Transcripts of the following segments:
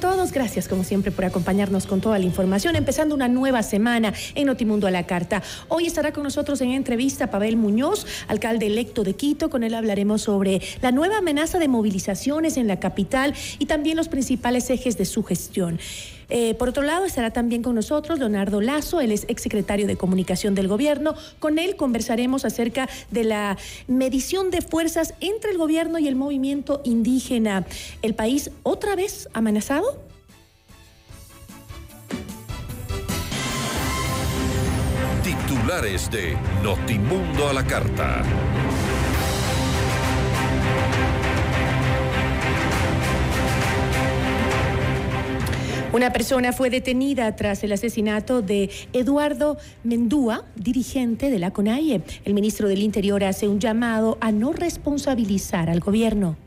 Todos. Gracias, como siempre, por acompañarnos con toda la información. Empezando una nueva semana en Notimundo a la Carta. Hoy estará con nosotros en entrevista Pavel Muñoz, alcalde electo de Quito. Con él hablaremos sobre la nueva amenaza de movilizaciones en la capital y también los principales ejes de su gestión. Eh, por otro lado, estará también con nosotros Leonardo Lazo, él es exsecretario de Comunicación del Gobierno. Con él conversaremos acerca de la medición de fuerzas entre el gobierno y el movimiento indígena. ¿El país otra vez amenazado? Titulares de Notimundo a la Carta. Una persona fue detenida tras el asesinato de Eduardo Mendúa, dirigente de la CONAIE. El ministro del Interior hace un llamado a no responsabilizar al gobierno.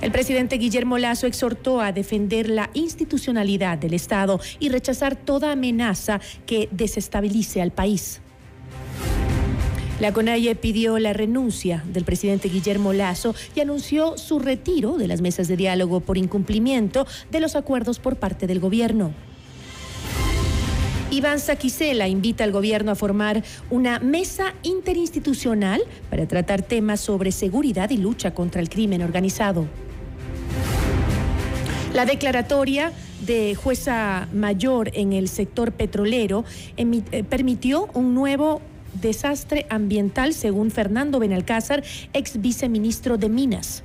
El presidente Guillermo Lazo exhortó a defender la institucionalidad del Estado y rechazar toda amenaza que desestabilice al país. La CONAIE pidió la renuncia del presidente Guillermo Lazo y anunció su retiro de las mesas de diálogo por incumplimiento de los acuerdos por parte del gobierno. Iván Saquicela invita al gobierno a formar una mesa interinstitucional para tratar temas sobre seguridad y lucha contra el crimen organizado. La declaratoria de jueza mayor en el sector petrolero eh, permitió un nuevo desastre ambiental, según Fernando Benalcázar, ex viceministro de Minas.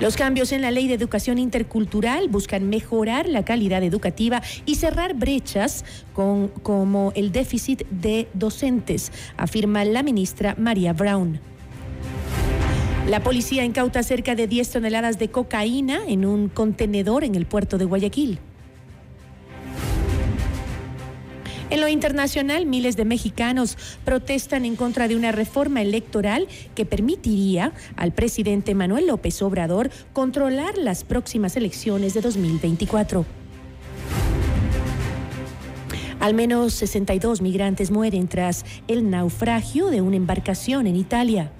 Los cambios en la ley de educación intercultural buscan mejorar la calidad educativa y cerrar brechas con, como el déficit de docentes, afirma la ministra María Brown. La policía incauta cerca de 10 toneladas de cocaína en un contenedor en el puerto de Guayaquil. En lo internacional, miles de mexicanos protestan en contra de una reforma electoral que permitiría al presidente Manuel López Obrador controlar las próximas elecciones de 2024. Al menos 62 migrantes mueren tras el naufragio de una embarcación en Italia.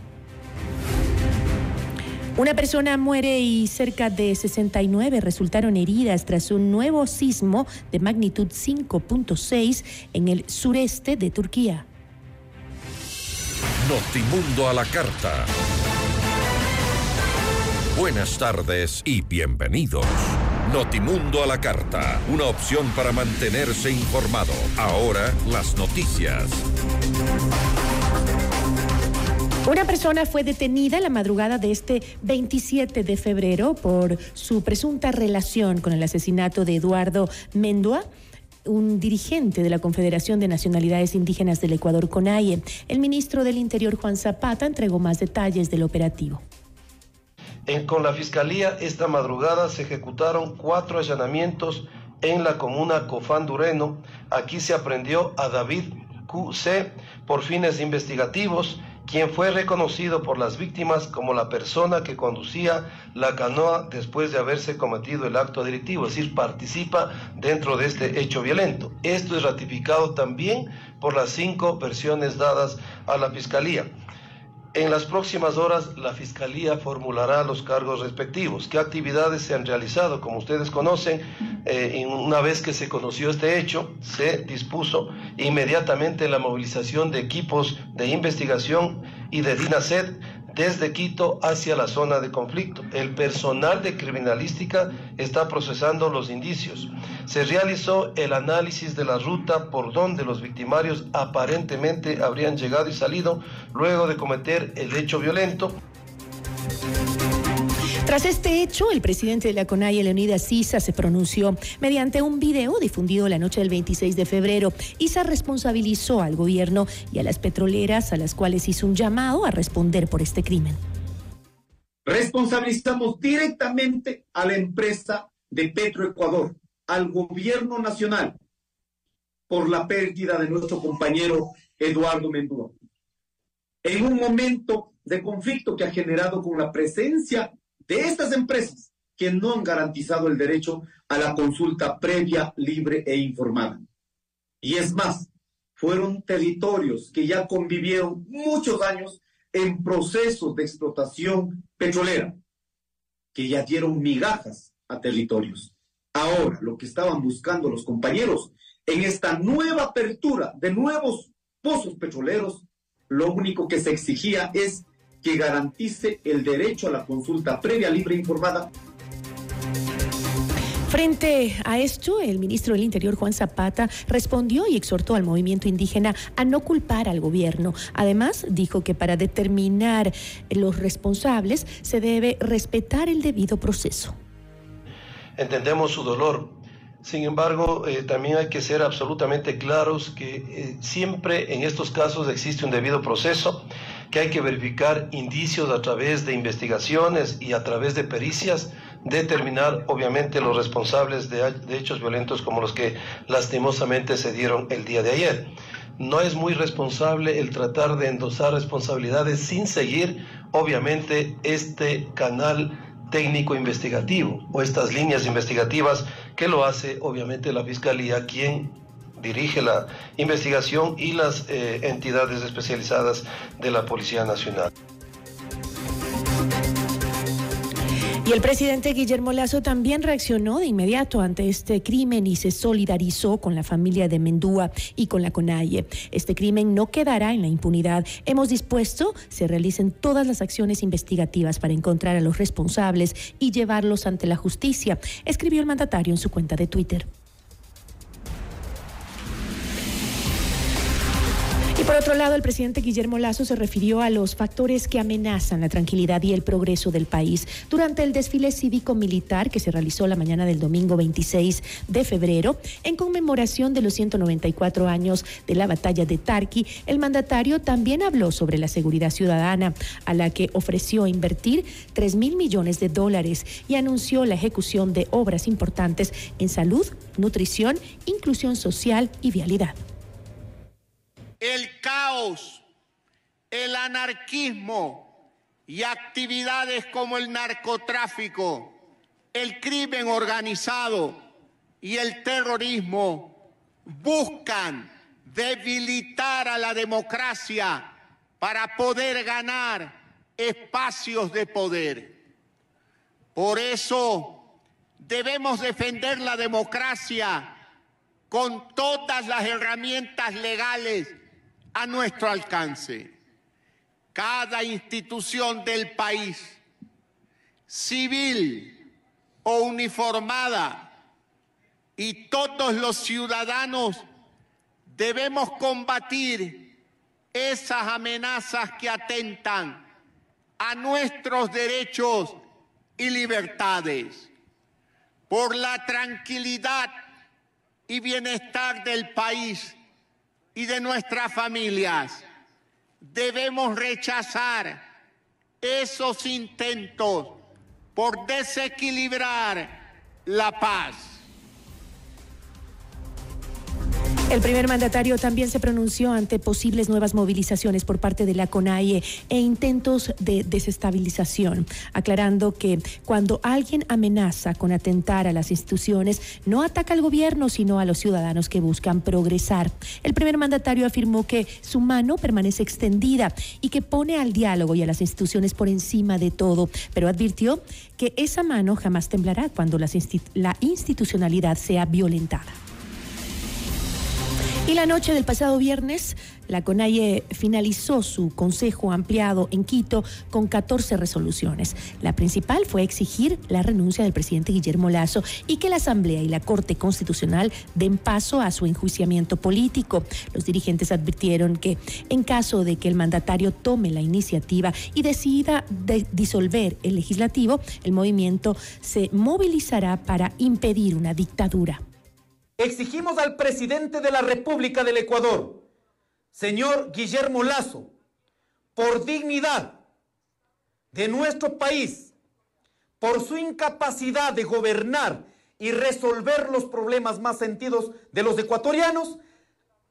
Una persona muere y cerca de 69 resultaron heridas tras un nuevo sismo de magnitud 5.6 en el sureste de Turquía. Notimundo a la carta. Buenas tardes y bienvenidos. Notimundo a la carta, una opción para mantenerse informado. Ahora las noticias. Una persona fue detenida la madrugada de este 27 de febrero por su presunta relación con el asesinato de Eduardo Mendua un dirigente de la Confederación de Nacionalidades Indígenas del Ecuador, CONAIE. El ministro del Interior, Juan Zapata, entregó más detalles del operativo. con la Fiscalía, esta madrugada se ejecutaron cuatro allanamientos en la comuna Cofán Dureno. Aquí se aprendió a David QC por fines investigativos quien fue reconocido por las víctimas como la persona que conducía la canoa después de haberse cometido el acto delictivo, es decir, participa dentro de este hecho violento. Esto es ratificado también por las cinco versiones dadas a la Fiscalía. En las próximas horas la Fiscalía formulará los cargos respectivos. ¿Qué actividades se han realizado? Como ustedes conocen, eh, una vez que se conoció este hecho, se dispuso inmediatamente la movilización de equipos de investigación y de DINASED desde Quito hacia la zona de conflicto. El personal de criminalística está procesando los indicios. Se realizó el análisis de la ruta por donde los victimarios aparentemente habrían llegado y salido luego de cometer el hecho violento. Tras este hecho, el presidente de la CONAIE, Leonidas Isa, se pronunció mediante un video difundido la noche del 26 de febrero. Isa responsabilizó al gobierno y a las petroleras a las cuales hizo un llamado a responder por este crimen. Responsabilizamos directamente a la empresa de Petroecuador, al gobierno nacional, por la pérdida de nuestro compañero Eduardo Mendúa. En un momento de conflicto que ha generado con la presencia de estas empresas que no han garantizado el derecho a la consulta previa, libre e informada. Y es más, fueron territorios que ya convivieron muchos años en procesos de explotación petrolera, que ya dieron migajas a territorios. Ahora, lo que estaban buscando los compañeros en esta nueva apertura de nuevos pozos petroleros, lo único que se exigía es que garantice el derecho a la consulta previa, libre e informada. Frente a esto, el ministro del Interior, Juan Zapata, respondió y exhortó al movimiento indígena a no culpar al gobierno. Además, dijo que para determinar los responsables se debe respetar el debido proceso. Entendemos su dolor, sin embargo, eh, también hay que ser absolutamente claros que eh, siempre en estos casos existe un debido proceso, que hay que verificar indicios a través de investigaciones y a través de pericias, determinar obviamente los responsables de, hechos violentos como los que lastimosamente se dieron el día de ayer. No es muy responsable el tratar de endosar responsabilidades sin seguir obviamente este canal técnico investigativo o estas líneas investigativas que lo hace obviamente la Fiscalía, quien dirige la investigación y las eh, entidades especializadas de la Policía Nacional. Y el presidente Guillermo Lazo también reaccionó de inmediato ante este crimen y se solidarizó con la familia de Mendúa y con la CONAIE. Este crimen no quedará en la impunidad. Hemos dispuesto se realicen todas las acciones investigativas para encontrar a los responsables y llevarlos ante la justicia, escribió el mandatario en su cuenta de Twitter. Por otro lado, el presidente Guillermo Lazo se refirió a los factores que amenazan la tranquilidad y el progreso del país durante el desfile cívico-militar que se realizó la mañana del domingo 26 de febrero en conmemoración de los 194 años de la batalla de Tarqui. El mandatario también habló sobre la seguridad ciudadana, a la que ofreció invertir 3 mil millones de dólares y anunció la ejecución de obras importantes en salud, nutrición, inclusión social y vialidad el caos, el anarquismo y actividades como el narcotráfico, el crimen organizado y el terrorismo buscan debilitar a la democracia para poder ganar espacios de poder. Por eso debemos defender la democracia con todas las herramientas legales a nuestro alcance. Cada institución del país, civil o uniformada, y todos los ciudadanos debemos combatir esas amenazas que atentan a nuestros derechos y libertades. Por la tranquilidad y bienestar del país y de nuestras familias. Debemos rechazar esos intentos por desequilibrar la paz. El primer mandatario también se pronunció ante posibles nuevas movilizaciones por parte de la CONAIE e intentos de desestabilización, aclarando que cuando alguien amenaza con atentar a las instituciones, no ataca al gobierno, sino a los ciudadanos que buscan progresar. El primer mandatario afirmó que su mano permanece extendida y que pone al diálogo y a las instituciones por encima de todo, pero advirtió que esa mano jamás temblará cuando la institucionalidad sea violentada. Y la noche del pasado viernes, la CONAIE finalizó su consejo ampliado en Quito con 14 resoluciones. La principal fue exigir la renuncia del presidente Guillermo Lazo y que la Asamblea y la Corte Constitucional den paso a su enjuiciamiento político. Los dirigentes advirtieron que en caso de que el mandatario tome la iniciativa y decida disolver el legislativo, el movimiento se movilizará para impedir una dictadura. Exigimos al presidente de la República del Ecuador, señor Guillermo Lazo, por dignidad de nuestro país, por su incapacidad de gobernar y resolver los problemas más sentidos de los ecuatorianos,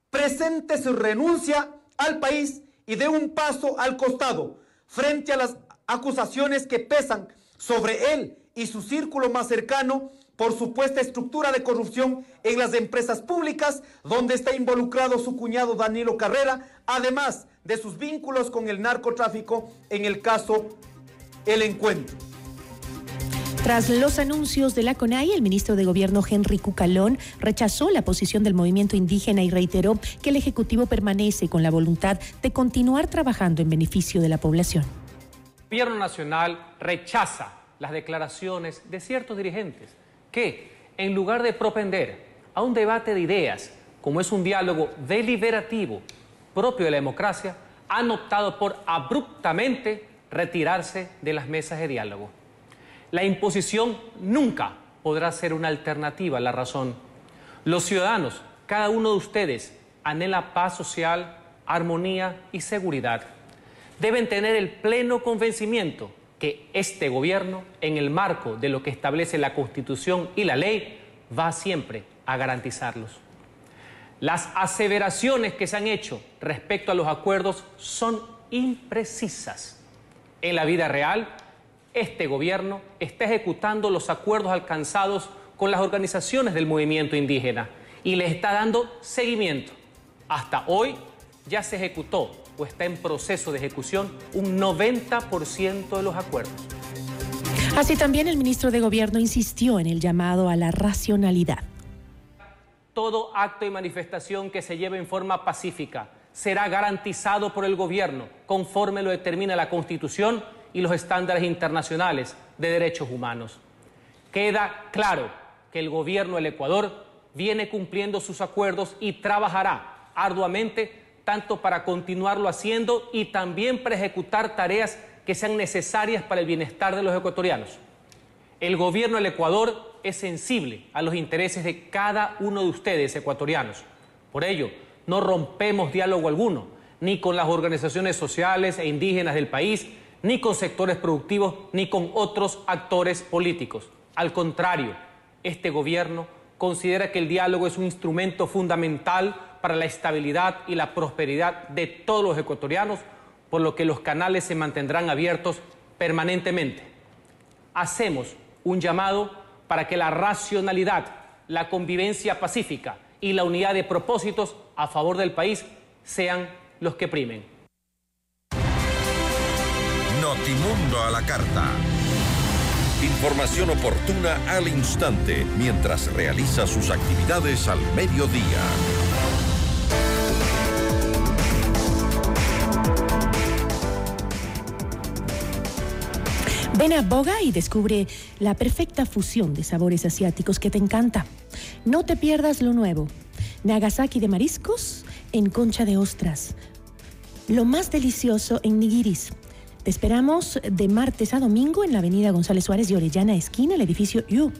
presente su renuncia al país y dé un paso al costado frente a las acusaciones que pesan sobre él y su círculo más cercano por supuesta estructura de corrupción en las empresas públicas, donde está involucrado su cuñado Danilo Carrera, además de sus vínculos con el narcotráfico en el caso El Encuentro. Tras los anuncios de la CONAI, el ministro de Gobierno Henry Cucalón rechazó la posición del movimiento indígena y reiteró que el Ejecutivo permanece con la voluntad de continuar trabajando en beneficio de la población. El Gobierno Nacional rechaza las declaraciones de ciertos dirigentes en lugar de propender a un debate de ideas, como es un diálogo deliberativo propio de la democracia, han optado por abruptamente retirarse de las mesas de diálogo. La imposición nunca podrá ser una alternativa a la razón. Los ciudadanos, cada uno de ustedes, anhela paz social, armonía y seguridad. Deben tener el pleno convencimiento que este gobierno, en el marco de lo que establece la Constitución y la ley, va siempre a garantizarlos. Las aseveraciones que se han hecho respecto a los acuerdos son imprecisas. En la vida real, este gobierno está ejecutando los acuerdos alcanzados con las organizaciones del movimiento indígena y le está dando seguimiento. Hasta hoy ya se ejecutó o está en proceso de ejecución un 90% de los acuerdos. Así también el ministro de Gobierno insistió en el llamado a la racionalidad. Todo acto y manifestación que se lleve en forma pacífica será garantizado por el gobierno conforme lo determina la Constitución y los estándares internacionales de derechos humanos. Queda claro que el gobierno del Ecuador viene cumpliendo sus acuerdos y trabajará arduamente tanto para continuarlo haciendo y también para ejecutar tareas que sean necesarias para el bienestar de los ecuatorianos. El gobierno del Ecuador es sensible a los intereses de cada uno de ustedes ecuatorianos. Por ello, no rompemos diálogo alguno, ni con las organizaciones sociales e indígenas del país, ni con sectores productivos, ni con otros actores políticos. Al contrario, este gobierno considera que el diálogo es un instrumento fundamental para la estabilidad y la prosperidad de todos los ecuatorianos, por lo que los canales se mantendrán abiertos permanentemente. Hacemos un llamado para que la racionalidad, la convivencia pacífica y la unidad de propósitos a favor del país sean los que primen. Notimundo a la carta. Información oportuna al instante mientras realiza sus actividades al mediodía. Ven a Boga y descubre la perfecta fusión de sabores asiáticos que te encanta. No te pierdas lo nuevo. Nagasaki de mariscos en concha de ostras. Lo más delicioso en nigiris. Te esperamos de martes a domingo en la avenida González Suárez y Orellana, esquina, el edificio U.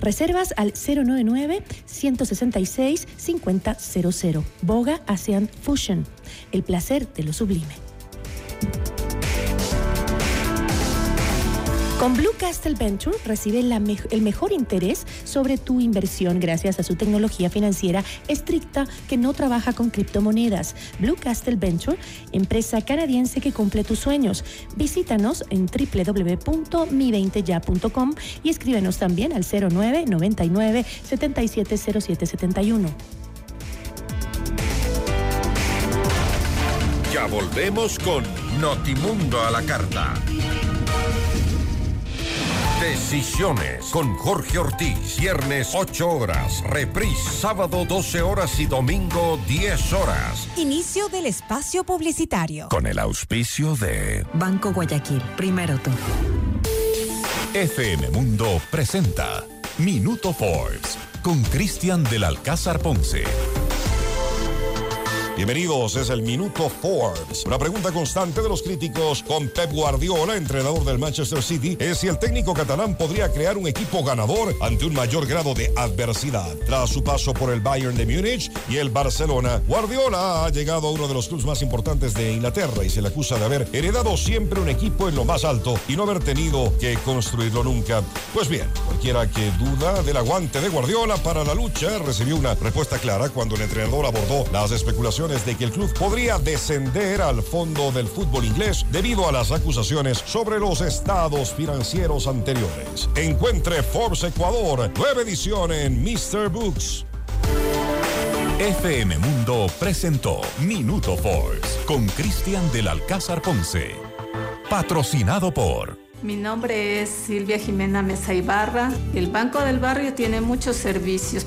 Reservas al 099-166-5000. Boga ASEAN Fusion. El placer de lo sublime. Con Blue Castle Venture recibe el mejor interés sobre tu inversión gracias a su tecnología financiera estricta que no trabaja con criptomonedas. Blue Castle Venture, empresa canadiense que cumple tus sueños. Visítanos en www.mi20ya.com y escríbenos también al 0999 770771. Ya volvemos con Notimundo a la carta. Decisiones con Jorge Ortiz. Viernes 8 horas. Reprise sábado 12 horas y domingo 10 horas. Inicio del espacio publicitario. Con el auspicio de Banco Guayaquil. Primero tú. FM Mundo presenta Minuto Forbes con Cristian del Alcázar Ponce. Bienvenidos, es el Minuto Forbes. Una pregunta constante de los críticos con Pep Guardiola, entrenador del Manchester City, es si el técnico catalán podría crear un equipo ganador ante un mayor grado de adversidad. Tras su paso por el Bayern de Múnich y el Barcelona, Guardiola ha llegado a uno de los clubes más importantes de Inglaterra y se le acusa de haber heredado siempre un equipo en lo más alto y no haber tenido que construirlo nunca. Pues bien, cualquiera que duda del aguante de Guardiola para la lucha recibió una respuesta clara cuando el entrenador abordó las especulaciones de que el club podría descender al fondo del fútbol inglés debido a las acusaciones sobre los estados financieros anteriores. Encuentre Forbes Ecuador, nueva edición en Mr. Books. FM Mundo presentó Minuto Forbes con Cristian del Alcázar Ponce. Patrocinado por mi nombre es Silvia Jimena Mesa Ibarra. El Banco del Barrio tiene muchos servicios.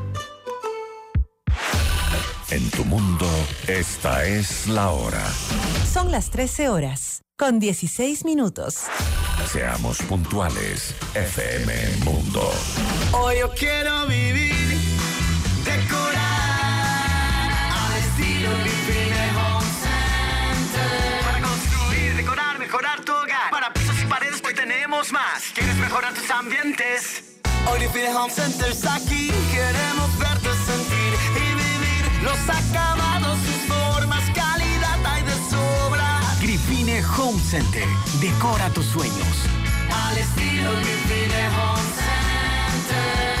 En tu mundo, esta es la hora. Son las 13 horas, con 16 minutos. Seamos puntuales, FM Mundo. Hoy yo quiero vivir, decorar, al estilo Living Home Center. Para construir, decorar, mejorar tu hogar. Para pisos y paredes, hoy tenemos más. ¿Quieres mejorar tus ambientes? Hoy Living Home Center está aquí. Queremos los acabados, sus formas, calidad hay de sobra. Grifine Home Center. Decora tus sueños. Al estilo Grifine Home Center.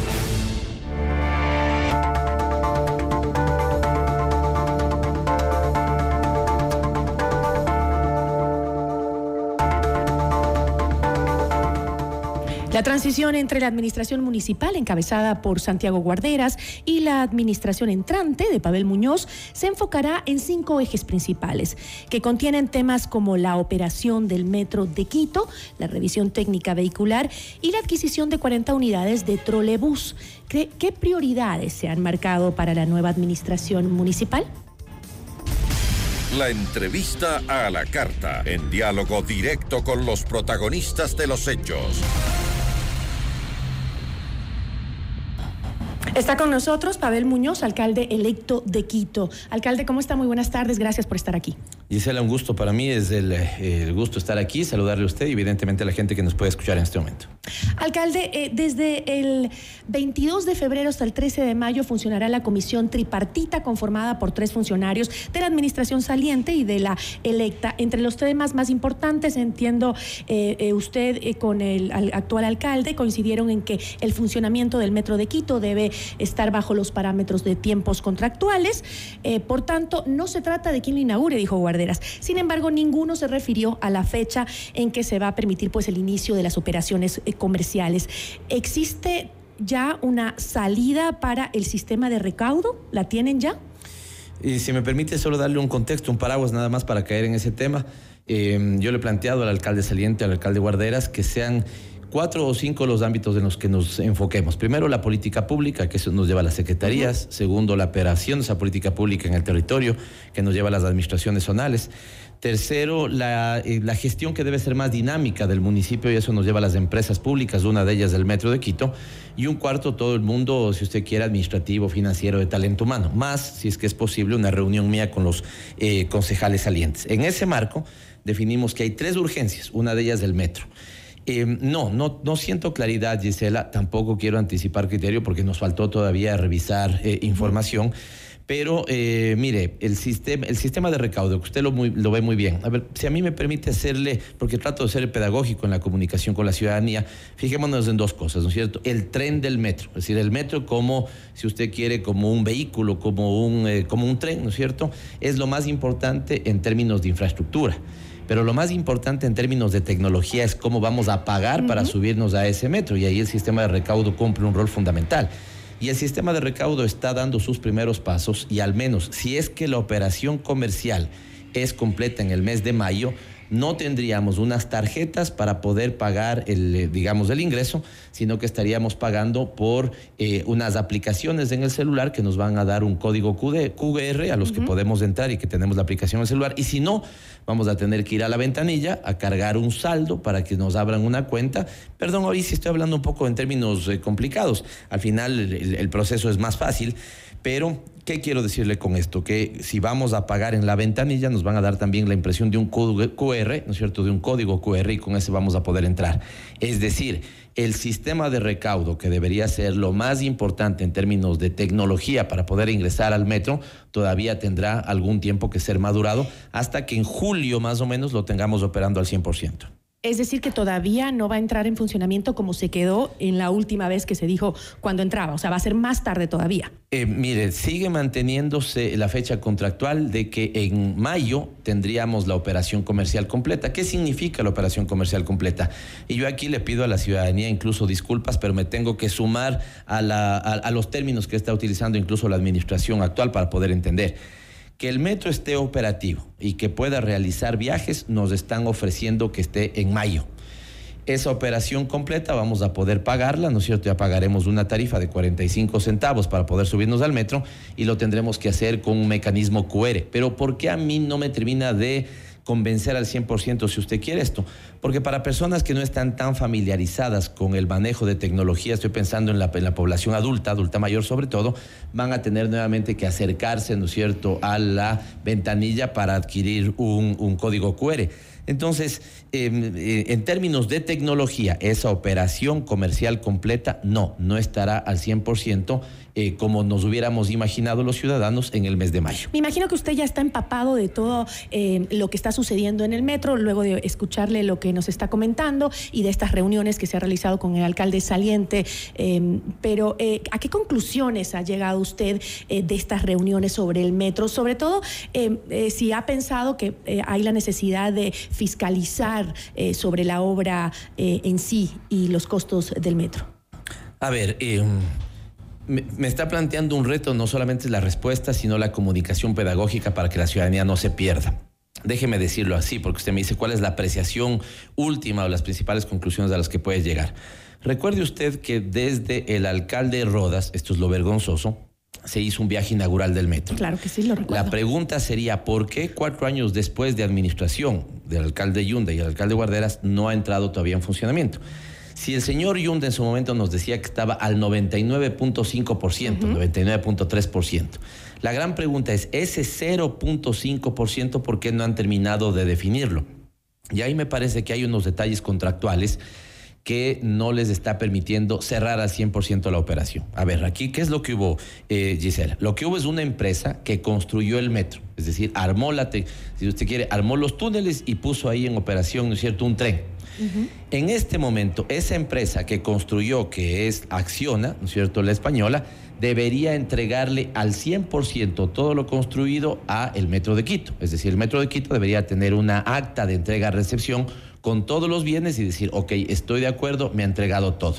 La transición entre la administración municipal encabezada por Santiago Guarderas y la administración entrante de Pavel Muñoz se enfocará en cinco ejes principales que contienen temas como la operación del metro de Quito, la revisión técnica vehicular y la adquisición de 40 unidades de trolebús. ¿Qué, qué prioridades se han marcado para la nueva administración municipal? La entrevista a la carta, en diálogo directo con los protagonistas de los hechos. Está con nosotros Pavel Muñoz, alcalde electo de Quito. Alcalde, ¿cómo está? Muy buenas tardes, gracias por estar aquí. Gisela, un gusto para mí, es el, el gusto estar aquí, saludarle a usted y evidentemente a la gente que nos puede escuchar en este momento. Alcalde, eh, desde el 22 de febrero hasta el 13 de mayo funcionará la comisión tripartita conformada por tres funcionarios de la administración saliente y de la electa. Entre los temas más importantes, entiendo, eh, eh, usted con el al- actual alcalde coincidieron en que el funcionamiento del metro de Quito debe estar bajo los parámetros de tiempos contractuales. Eh, por tanto, no se trata de quién lo inaugure, dijo Guarderas. Sin embargo, ninguno se refirió a la fecha en que se va a permitir pues, el inicio de las operaciones eh, comerciales. ¿Existe ya una salida para el sistema de recaudo? ¿La tienen ya? Y si me permite solo darle un contexto, un paraguas nada más para caer en ese tema. Eh, yo le he planteado al alcalde saliente, al alcalde Guarderas, que sean cuatro o cinco los ámbitos en los que nos enfoquemos. Primero, la política pública, que eso nos lleva a las secretarías. Segundo, la operación de esa política pública en el territorio, que nos lleva a las administraciones zonales. Tercero, la, eh, la gestión que debe ser más dinámica del municipio y eso nos lleva a las empresas públicas, una de ellas el Metro de Quito. Y un cuarto, todo el mundo, si usted quiere, administrativo, financiero, de talento humano. Más, si es que es posible, una reunión mía con los eh, concejales salientes. En ese marco, definimos que hay tres urgencias, una de ellas del Metro. Eh, no, no, no siento claridad, Gisela. Tampoco quiero anticipar criterio porque nos faltó todavía revisar eh, información. Pero eh, mire, el sistema, el sistema de recaudo, que usted lo, muy- lo ve muy bien. A ver, si a mí me permite hacerle, porque trato de ser pedagógico en la comunicación con la ciudadanía, fijémonos en dos cosas, ¿no es cierto? El tren del metro, es decir, el metro como, si usted quiere, como un vehículo, como un, eh, como un tren, ¿no es cierto? Es lo más importante en términos de infraestructura. Pero lo más importante en términos de tecnología es cómo vamos a pagar para subirnos a ese metro. Y ahí el sistema de recaudo cumple un rol fundamental. Y el sistema de recaudo está dando sus primeros pasos y al menos si es que la operación comercial es completa en el mes de mayo, no tendríamos unas tarjetas para poder pagar el, eh, digamos, el ingreso, sino que estaríamos pagando por eh, unas aplicaciones en el celular que nos van a dar un código QD QR a los que podemos entrar y que tenemos la aplicación en el celular. Y si no, vamos a tener que ir a la ventanilla a cargar un saldo para que nos abran una cuenta. Perdón, hoy sí estoy hablando un poco en términos eh, complicados. Al final el- el- el proceso es más fácil. Pero, ¿qué quiero decirle con esto? Que si vamos a pagar en la ventanilla, nos van a dar también la impresión de un QR, ¿no es cierto? De un código QR y con ese vamos a poder entrar. Es decir, el sistema de recaudo, que debería ser lo más importante en términos de tecnología para poder ingresar al metro, todavía tendrá algún tiempo que ser madurado hasta que en julio más o menos lo tengamos operando al 100%. Es decir, que todavía no va a entrar en funcionamiento como se quedó en la última vez que se dijo cuando entraba. O sea, va a ser más tarde todavía. Eh, mire, sigue manteniéndose la fecha contractual de que en mayo tendríamos la operación comercial completa. ¿Qué significa la operación comercial completa? Y yo aquí le pido a la ciudadanía incluso disculpas, pero me tengo que sumar a, los términos que está utilizando incluso la administración actual para poder entender. Que el metro esté operativo y que pueda realizar viajes nos están ofreciendo que esté en mayo. Esa operación completa vamos a poder pagarla, ¿no es cierto? Ya pagaremos una tarifa de 45 centavos para poder subirnos al metro y lo tendremos que hacer con un mecanismo QR. Pero ¿por qué a mí no me termina de convencer al 100% si usted quiere esto? Porque para personas que no están tan familiarizadas con el manejo de tecnología, estoy pensando en la, población adulta, adulta mayor sobre todo, van a tener nuevamente que acercarse, ¿no es cierto?, a la ventanilla para adquirir un, un código QR. Entonces, eh, eh, en términos de tecnología, esa operación comercial completa no, no estará al 100% eh, como nos hubiéramos imaginado los ciudadanos en el mes de mayo. Me imagino que usted ya está empapado de todo eh, lo que está sucediendo en el metro, luego de escucharle lo que nos está comentando y de estas reuniones que se ha realizado con el alcalde saliente. eh, pero, eh, ¿a qué conclusiones ha llegado usted eh, de estas reuniones sobre el metro? Sobre todo, si ha pensado que hay la necesidad de fiscalizar eh, sobre la obra eh, en sí y los costos del metro. A ver, me, me está planteando un reto, no solamente la respuesta, sino la comunicación pedagógica para que la ciudadanía no se pierda. Déjeme decirlo así, porque usted me dice cuál es la apreciación última o las principales conclusiones a las que puede llegar. Recuerde usted que desde el alcalde Rodas, esto es lo vergonzoso, se hizo un viaje inaugural del metro. Claro que sí, lo recuerdo. La pregunta sería, ¿por qué cuatro años después de administración del alcalde Yunda y el alcalde Guarderas no ha entrado todavía en funcionamiento? Si el señor Yunda en su momento nos decía que estaba al 99.5%, 99.3%, la gran pregunta es, ese 0.5%, ¿por qué no han terminado de definirlo? Y ahí me parece que hay unos detalles contractuales que no les está permitiendo cerrar al 100% la operación. A ver, aquí, ¿qué es lo que hubo, eh, Gisela? Lo que hubo es una empresa que construyó el metro, es decir, armó la, si usted quiere, armó los túneles y puso ahí en operación, ¿no es cierto?, un tren. En este momento, esa empresa que construyó, que es Acciona, ¿no es cierto?, la española, debería entregarle al 100% todo lo construido a el Metro de Quito. Es decir, el Metro de Quito debería tener una acta de entrega-recepción con todos los bienes y decir, ok, estoy de acuerdo, me ha entregado todo.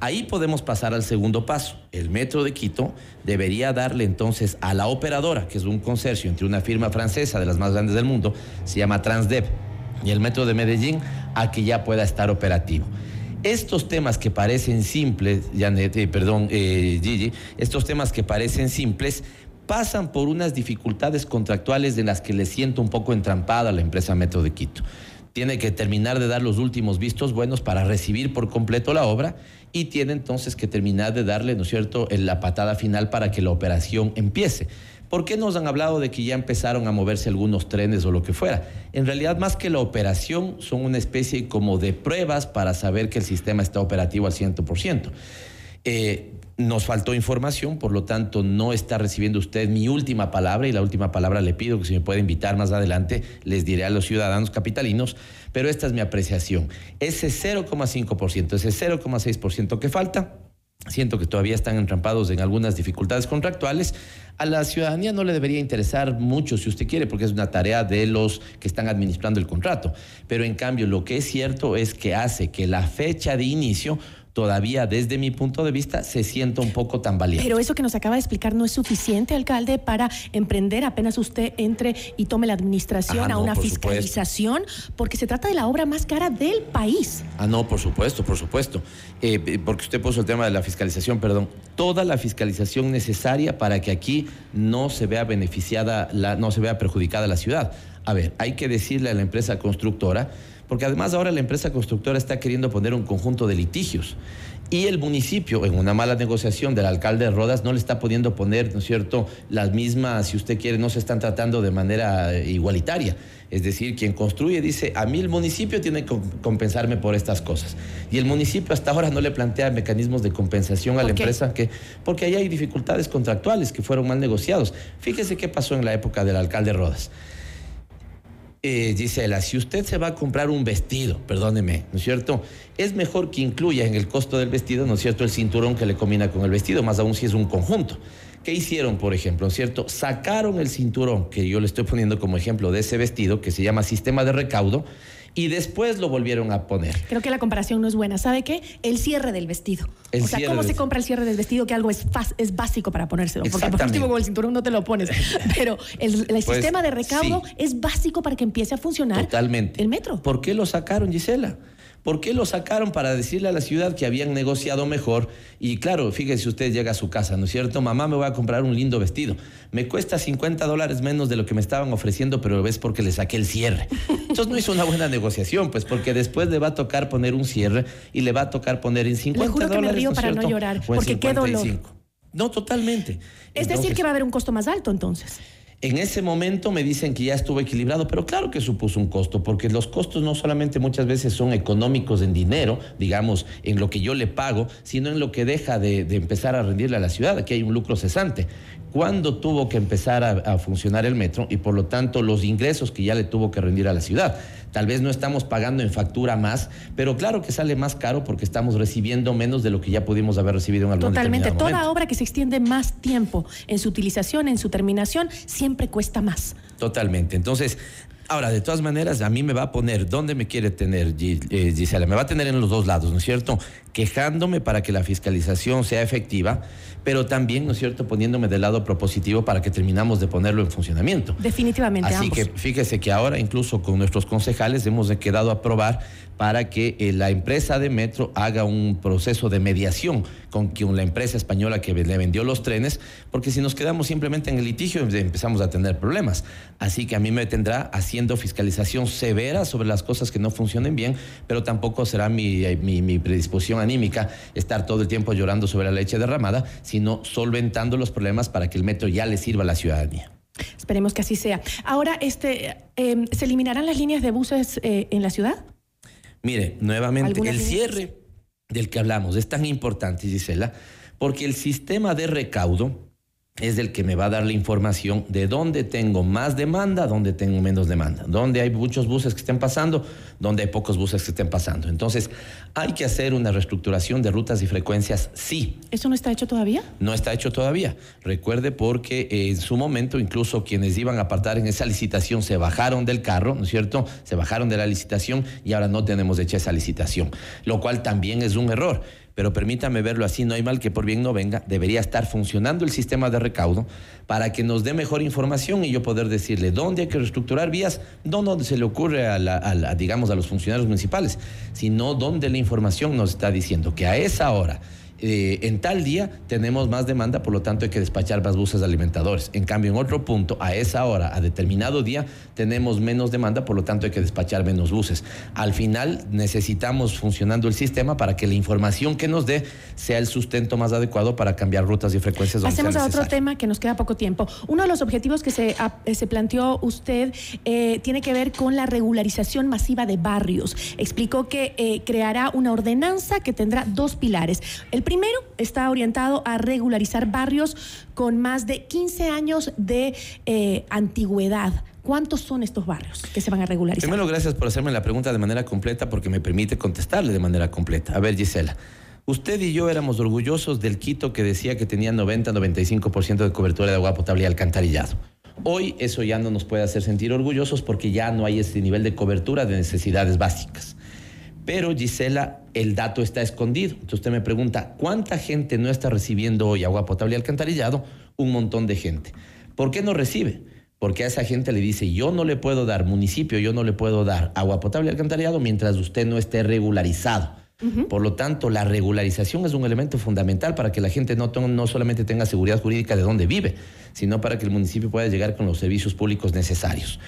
Ahí podemos pasar al segundo paso. El Metro de Quito debería darle entonces a la operadora, que es un consorcio entre una firma francesa de las más grandes del mundo, se llama Transdev, y el Metro de Medellín, a que ya pueda estar operativo. Estos temas que parecen simples, Janet, eh, perdón, eh, Gigi, estos temas que parecen simples pasan por unas dificultades contractuales de las que le siento un poco entrampada a la empresa Metro de Quito tiene que terminar de dar los últimos vistos buenos para recibir por completo la obra y tiene entonces que terminar de darle, ¿no es cierto?, la patada final para que la operación empiece. ¿Por qué nos han hablado de que ya empezaron a moverse algunos trenes o lo que fuera? En realidad, más que la operación, son una especie como de pruebas para saber que el sistema está operativo al 100%. Eh, nos faltó información, por lo tanto no está recibiendo usted mi última palabra y la última palabra le pido que si me puede invitar más adelante, les diré a los ciudadanos capitalinos, pero esta es mi apreciación. Ese 0,5%, ese 0,6% que falta, siento que todavía están entrampados en algunas dificultades contractuales. A la ciudadanía no le debería interesar mucho, si usted quiere, porque es una tarea de los que están administrando el contrato. Pero en cambio, lo que es cierto es que hace que la fecha de inicio todavía desde mi punto de vista se sienta un poco tambaleante. Pero eso que nos acaba de explicar no es suficiente, alcalde, para emprender apenas usted entre y tome la administración a una fiscalización, porque se trata de la obra más cara del país. Ah, no, por supuesto, por supuesto. Eh, eh, porque usted puso el tema de la fiscalización, perdón. Toda la fiscalización necesaria para que aquí no se vea beneficiada, la, no se vea perjudicada la ciudad. A ver, hay que decirle a la empresa constructora porque además ahora la empresa constructora está queriendo poner un conjunto de litigios. Y el municipio, en una mala negociación del alcalde de Rodas, no le está pudiendo poner, ¿no es cierto?, las mismas, si usted quiere, no se están tratando de manera eh, igualitaria. Es decir, quien construye dice, a mí el municipio tiene que compensarme por estas cosas. Y el municipio hasta ahora no le plantea mecanismos de compensación a la empresa, que, porque ahí hay dificultades contractuales que fueron mal negociados. Fíjese qué pasó en la época del alcalde Rodas eh, Gisela, si usted se va a comprar un vestido, perdóneme, ¿no es cierto? Es mejor que incluya en el costo del vestido, ¿no es cierto?, el cinturón que le combina con el vestido, más aún si es un conjunto. ¿Qué hicieron, por ejemplo? ¿no es cierto? Sacaron el cinturón, que yo le estoy poniendo como ejemplo de ese vestido, que se llama sistema de recaudo, y después lo volvieron a poner. Creo que la comparación no es buena. ¿Sabe qué? El cierre del vestido. o sea, ¿cómo se compra el cierre del vestido? Que algo es, es básico para ponérselo. Porque por último con el cinturón no te lo pones. Pero el, pues, sistema de recaudo es básico para que empiece a funcionar Totalmente. el metro. ¿Por qué lo sacaron, Gisela? ¿Por qué lo sacaron para decirle a la ciudad que habían negociado mejor? Y claro, fíjese usted llega a su casa, ¿no es cierto? Mamá, me voy a comprar un lindo vestido. Me cuesta 50 dólares menos de lo que me estaban ofreciendo, pero es porque le saqué el cierre. Entonces no hizo una buena negociación, pues porque después le va a tocar poner un cierre y le va a tocar poner en 50 le juro que me río para no llorar, porque qué dolor. No, totalmente. Es decir, que va a haber un costo más alto entonces. En ese momento me dicen que ya estuvo equilibrado, pero claro que supuso un costo, porque los costos no solamente muchas veces son económicos en dinero, digamos, en lo que yo le pago, sino en lo que deja de, empezar a rendirle a la ciudad. Aquí hay un lucro cesante. ¿Cuándo tuvo que empezar a funcionar el metro y por lo tanto los ingresos que ya le tuvo que rendir a la ciudad? Tal vez no estamos pagando en factura más, pero claro que sale más caro porque estamos recibiendo menos de lo que ya pudimos haber recibido en algún Totalmente. Toda obra que se extiende más tiempo en su utilización, en su terminación, siempre cuesta más. Totalmente. Entonces, Ahora, de todas maneras, a mí me va a poner, ¿dónde me quiere tener eh, Gisela? Me va a tener en los dos lados, ¿no es cierto? Quejándome para que la fiscalización sea efectiva, pero también, ¿no es cierto?, poniéndome del lado propositivo para que terminamos de ponerlo en funcionamiento. Definitivamente. Así que fíjese que ahora, incluso con nuestros concejales, hemos quedado a aprobar para que eh, la empresa de metro haga un proceso de mediación con, la empresa española que le vendió los trenes, porque si nos quedamos simplemente en el litigio empezamos a tener problemas. Así que a mí me tendrá haciendo fiscalización severa sobre las cosas que no funcionen bien, pero tampoco será mi, eh, mi, mi predisposición anímica estar todo el tiempo llorando sobre la leche derramada, sino solventando los problemas para que el metro ya le sirva a la ciudadanía. Esperemos que así sea. Ahora, este, eh, ¿se eliminarán las líneas de buses eh, en la ciudad? Mire, nuevamente, ¿Algunas el cierre del que hablamos es tan importante, Gisela, porque el sistema de recaudo es el que me va a dar la información de dónde tengo más demanda, dónde tengo menos demanda, dónde hay muchos buses que estén pasando, dónde hay pocos buses que estén pasando. Entonces, hay que hacer una reestructuración de rutas y frecuencias, sí, ¿Eso no está hecho todavía? no está hecho todavía. Recuerde porque eh, en su momento incluso quienes iban a apartar en esa licitación se bajaron del carro, ¿no es cierto? Se bajaron de la licitación y ahora no tenemos hecha esa licitación, lo cual también es un error. Pero permítame verlo así, no hay mal que por bien no venga. Debería estar funcionando el sistema de recaudo para que nos dé mejor información y yo poder decirle dónde hay que reestructurar vías, no donde se le ocurre a, la- digamos, a los funcionarios municipales, sino donde la información nos está diciendo que a esa hora eh, en tal día tenemos más demanda, por lo tanto hay que despachar más buses alimentadores. En cambio, en otro punto, a esa hora, a determinado día, tenemos menos demanda, por lo tanto hay que despachar menos buses. Al final necesitamos funcionando el sistema para que la información que nos dé sea el sustento más adecuado para cambiar rutas y frecuencias. donde Pasemos sea a otro tema que nos queda poco tiempo. Uno de los objetivos que se, eh, se planteó usted eh, tiene que ver con la regularización masiva de barrios. Explicó que eh, creará una ordenanza que tendrá dos pilares. El primero está orientado a regularizar barrios con más de 15 años de eh, antigüedad. ¿Cuántos son estos barrios que se van a regularizar? Primero, gracias por hacerme la pregunta de manera completa porque me permite contestarle de manera completa. A ver, Gisela, usted y yo éramos orgullosos del Quito que decía que tenía 90-95% de cobertura de agua potable y alcantarillado. Hoy eso ya no nos puede hacer sentir orgullosos porque ya no hay ese nivel de cobertura de necesidades básicas. Pero Gisela, el dato está escondido. Entonces usted me pregunta, ¿cuánta gente no está recibiendo hoy agua potable y alcantarillado? Un montón de gente. ¿Por qué no recibe? Porque a esa gente le dice, yo no le puedo dar, municipio, yo no le puedo dar agua potable y alcantarillado mientras usted no esté regularizado. Por lo tanto, la regularización es un elemento fundamental para que la gente no, no solamente tenga seguridad jurídica de dónde vive, sino para que el municipio pueda llegar con los servicios públicos necesarios.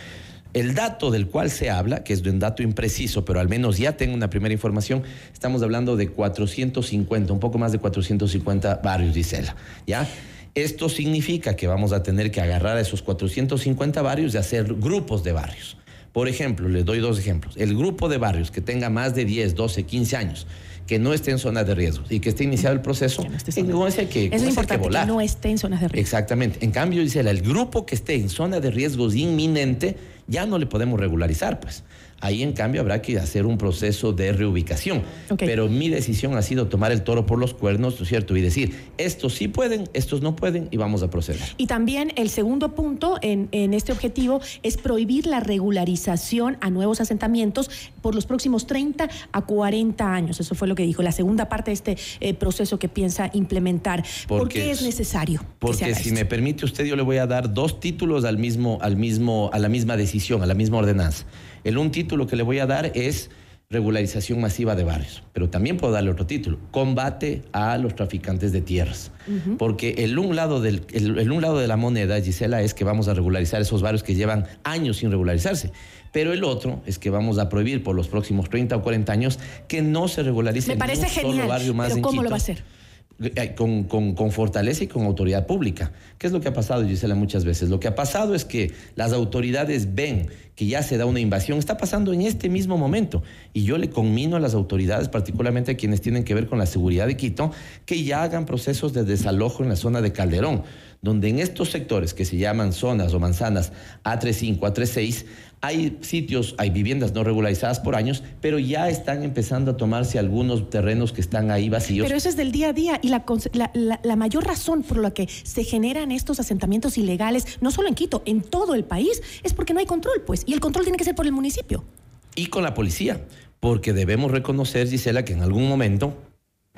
El dato del cual se habla, que es de un dato impreciso, pero al menos ya tengo una primera información, estamos hablando de 450, un poco más de 450 barrios, Gisela. ¿Ya? Esto significa que vamos a tener que agarrar a esos 450 barrios y hacer grupos de barrios. Por ejemplo, les doy dos ejemplos. El grupo de barrios que tenga más de 10, 12, 15 años, que no esté en zona de riesgo y que esté iniciado el proceso, en ese que, Es con ese hay que importante que, no esté en zonas de riesgo. Exactamente. En cambio, dice el grupo que esté en zona de riesgos inminente, ya no le podemos regularizar, pues. Ahí, en cambio, habrá que hacer un proceso de reubicación. Pero mi decisión ha sido tomar el toro por los cuernos, ¿no es cierto? Y decir, estos sí pueden, estos no pueden, y vamos a proceder. Y también el segundo punto en, en este objetivo es prohibir la regularización a nuevos asentamientos por los próximos 30 a 40 años. Eso fue lo que dijo la segunda parte de este eh, proceso que piensa implementar. ¿Por qué es es- necesario? que se Porque haga si esto? me permite usted, yo le voy a dar dos títulos al mismo, al mismo, a la misma decisión, a la misma ordenanza. El un título que le voy a dar es regularización masiva de barrios, pero también puedo darle otro título, combate a los traficantes de tierras. Porque el un, lado del, el, el un lado de la moneda, Gisela, es que vamos a regularizar esos barrios que llevan años sin regularizarse. Pero el otro es que vamos a prohibir por los próximos 30 o 40 años que no se regularice Me parece ni un solo barrio más pero en ¿cómo lo va a hacer? Eh, Con, con- fortaleza y con autoridad pública. ¿Qué es lo que ha pasado, Gisela, muchas veces? Lo que ha pasado es que las autoridades ven que ya se da una invasión. Está pasando en este mismo momento. Y yo le conmino a las autoridades, particularmente a quienes tienen que ver con la seguridad de Quito, que ya hagan procesos de desalojo en la zona de Calderón, donde en estos sectores que se llaman zonas o manzanas A35, A36, hay sitios, hay viviendas no regularizadas por años, pero ya están empezando a tomarse algunos terrenos que están ahí vacíos. Pero eso es del día a día y la, mayor razón por la que se generan estos asentamientos ilegales, no solo en Quito, en todo el país, es porque no hay control, pues, y el control tiene que ser por el municipio. y con la policía, porque debemos reconocer, Gisela, que en algún momento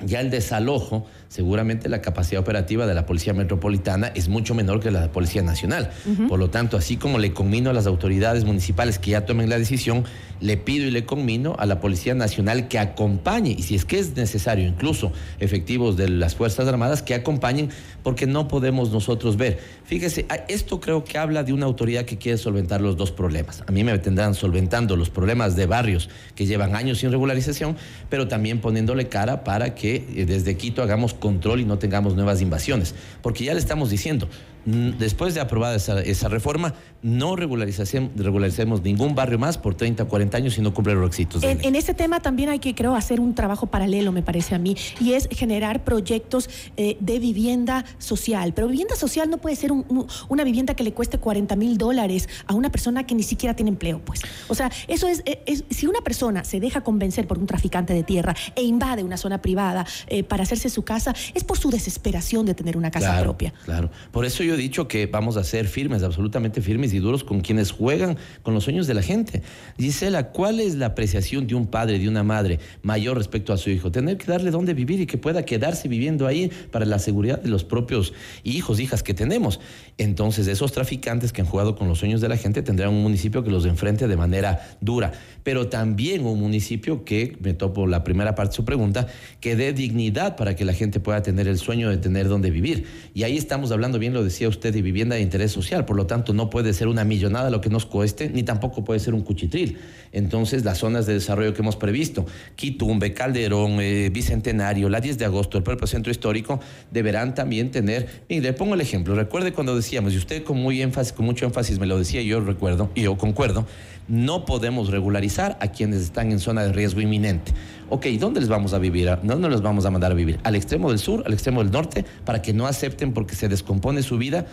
ya el desalojo, seguramente la capacidad operativa de la Policía Metropolitana es mucho menor que la de la Policía Nacional. Por lo tanto, así como le conmino a las autoridades municipales que ya tomen la decisión, le pido y le conmino a la Policía Nacional que acompañe, y si es que es necesario, incluso efectivos de las Fuerzas Armadas, que acompañen, porque no podemos nosotros ver. Fíjese, esto creo que habla de una autoridad que quiere solventar los dos problemas. A mí me tendrán solventando los problemas de barrios que llevan años sin regularización, pero también poniéndole cara para que eh, desde Quito hagamos control y no tengamos nuevas invasiones. Porque ya le estamos diciendo, después de aprobada esa, reforma, no regularicemos, ningún barrio más por 30 o 40 años si no cumple los requisitos. En, en, este tema también hay que, creo, hacer un trabajo paralelo, me parece a mí, y es generar proyectos eh, de vivienda social. Pero vivienda social no puede ser una vivienda que le cueste 40 mil dólares a una persona que ni siquiera tiene empleo, pues. O sea, eso es, es, si una persona se deja convencer por un traficante de tierra e invade una zona privada eh, para hacerse su casa, es por su desesperación de tener una casa propia. Claro, por eso yo dicho que vamos a ser firmes, absolutamente firmes y duros con quienes juegan con los sueños de la gente. Gisela, ¿cuál es la apreciación de un padre, de una madre mayor respecto a su hijo? Tener que darle dónde vivir y que pueda quedarse viviendo ahí para la seguridad de los propios hijos, hijas que tenemos. Entonces, esos traficantes que han jugado con los sueños de la gente tendrán un municipio que los enfrente de manera dura, pero también un municipio que, me topo la primera parte de su pregunta, que dé dignidad para que la gente pueda tener el sueño de tener dónde vivir. Y ahí estamos hablando, bien lo decía usted de vivienda de interés social, por lo tanto no puede ser una millonada lo que nos cueste, ni tampoco puede ser un cuchitril. Entonces las zonas de desarrollo que hemos previsto, Quitumbe, Calderón, eh, Bicentenario, la 10 de agosto, el propio centro histórico, deberán también tener, mire, le pongo el ejemplo, recuerde cuando decíamos, y usted con, muy con mucho énfasis me lo decía, yo recuerdo, y yo concuerdo, no podemos regularizar a quienes están en zona de riesgo inminente. Ok, ¿dónde les vamos a vivir? ¿Dónde los vamos a mandar a vivir? ¿Al extremo del sur, al extremo del norte, para que no acepten porque se descompone su vida?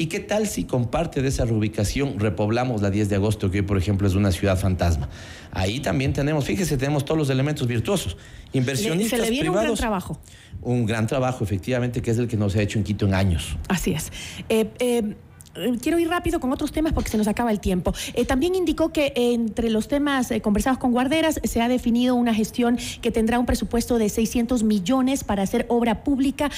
¿Y qué tal si con parte de esa reubicación repoblamos la 10 de agosto, que hoy, por ejemplo, es una ciudad fantasma? Ahí también tenemos, fíjese, tenemos todos los elementos virtuosos. Inversionistas se le viene privados. un gran trabajo. Un gran trabajo, efectivamente, que es el que no se ha hecho en Quito en años. Así es. Eh, eh, quiero ir rápido con otros temas porque se nos acaba el tiempo. Eh, también indicó que entre los temas eh, conversados con guarderas se ha definido una gestión que tendrá un presupuesto de 600 millones para hacer obra pública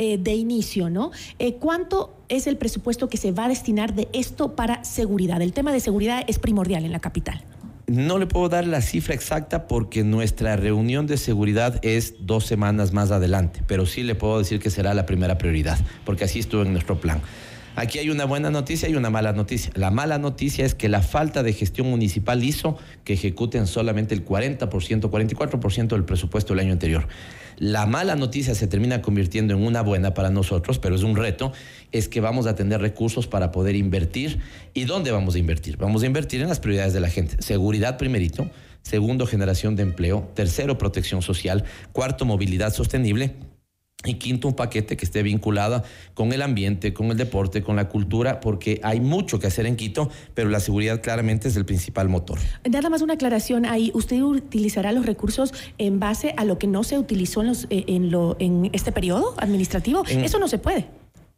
em, de inicio, ¿no? ¿Cuánto es el presupuesto que se va a destinar de esto para seguridad? El tema de seguridad es primordial en la capital. No le puedo dar la cifra exacta porque nuestra reunión de seguridad es dos semanas más adelante, pero sí le puedo decir que será la primera prioridad, porque así estuvo en nuestro plan. Aquí hay una buena noticia y una mala noticia. La mala noticia es que la falta de gestión municipal hizo que ejecuten solamente el 40%, 44% del presupuesto del año anterior. La mala noticia se termina convirtiendo en una buena para nosotros, pero es un reto, es que vamos a tener recursos para poder invertir. ¿Y dónde vamos a invertir? Vamos a invertir en las prioridades de la gente. Seguridad primerito, segundo generación de empleo, tercero protección social, cuarto movilidad sostenible y quinto, un paquete que esté vinculado con el ambiente, con el deporte, con la cultura, porque hay mucho que hacer en Quito, pero la seguridad claramente es el principal motor. Nada más una aclaración ahí. ¿Usted utilizará los recursos en base a lo que no se utilizó en, los, eh, en, lo, en este periodo administrativo? Eso no se puede.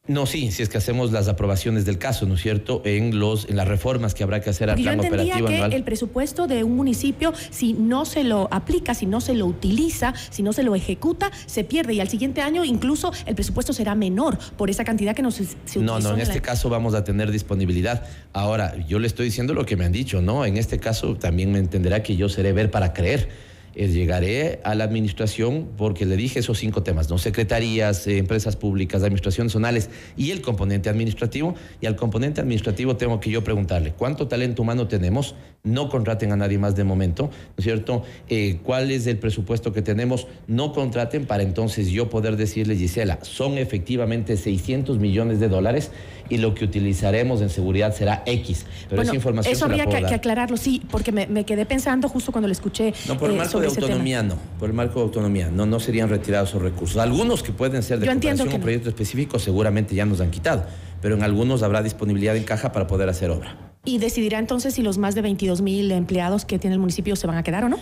No, sí, si es que hacemos las aprobaciones del caso, ¿no es cierto? En los en las reformas que habrá que hacer al plan yo operativo que el presupuesto de un municipio, si no se lo aplica, si no se lo utiliza, si no se lo ejecuta, se pierde y al siguiente año incluso el presupuesto será menor por esa cantidad que no se, se No, no, en este caso vamos a tener disponibilidad. Ahora, yo le estoy diciendo lo que me han dicho, ¿no? En este caso también me entenderá que yo seré ver para creer llegaré a la administración porque le dije esos cinco temas, ¿no? Secretarías, eh, empresas públicas, administraciones zonales y el componente administrativo. Y al componente administrativo tengo que yo preguntarle, ¿cuánto talento humano tenemos? No contraten a nadie más de momento, ¿no es cierto? Eh, ¿Cuál es el presupuesto que tenemos? No contraten para entonces yo poder decirle, Gisela, son efectivamente 600 millones de dólares y lo que utilizaremos en seguridad será X. Pero esa información eso habría que, aclararlo, sí, porque me, quedé pensando justo cuando le escuché. No, por el eh, marco de autonomía no, por el marco de autonomía, no, no serían retirados esos recursos. Algunos que pueden ser de Yo cooperación o proyecto específico seguramente ya nos han quitado, pero en algunos habrá disponibilidad en caja para poder hacer obra. Y decidirá entonces si los más de 22 mil empleados que tiene el municipio se van a quedar o no.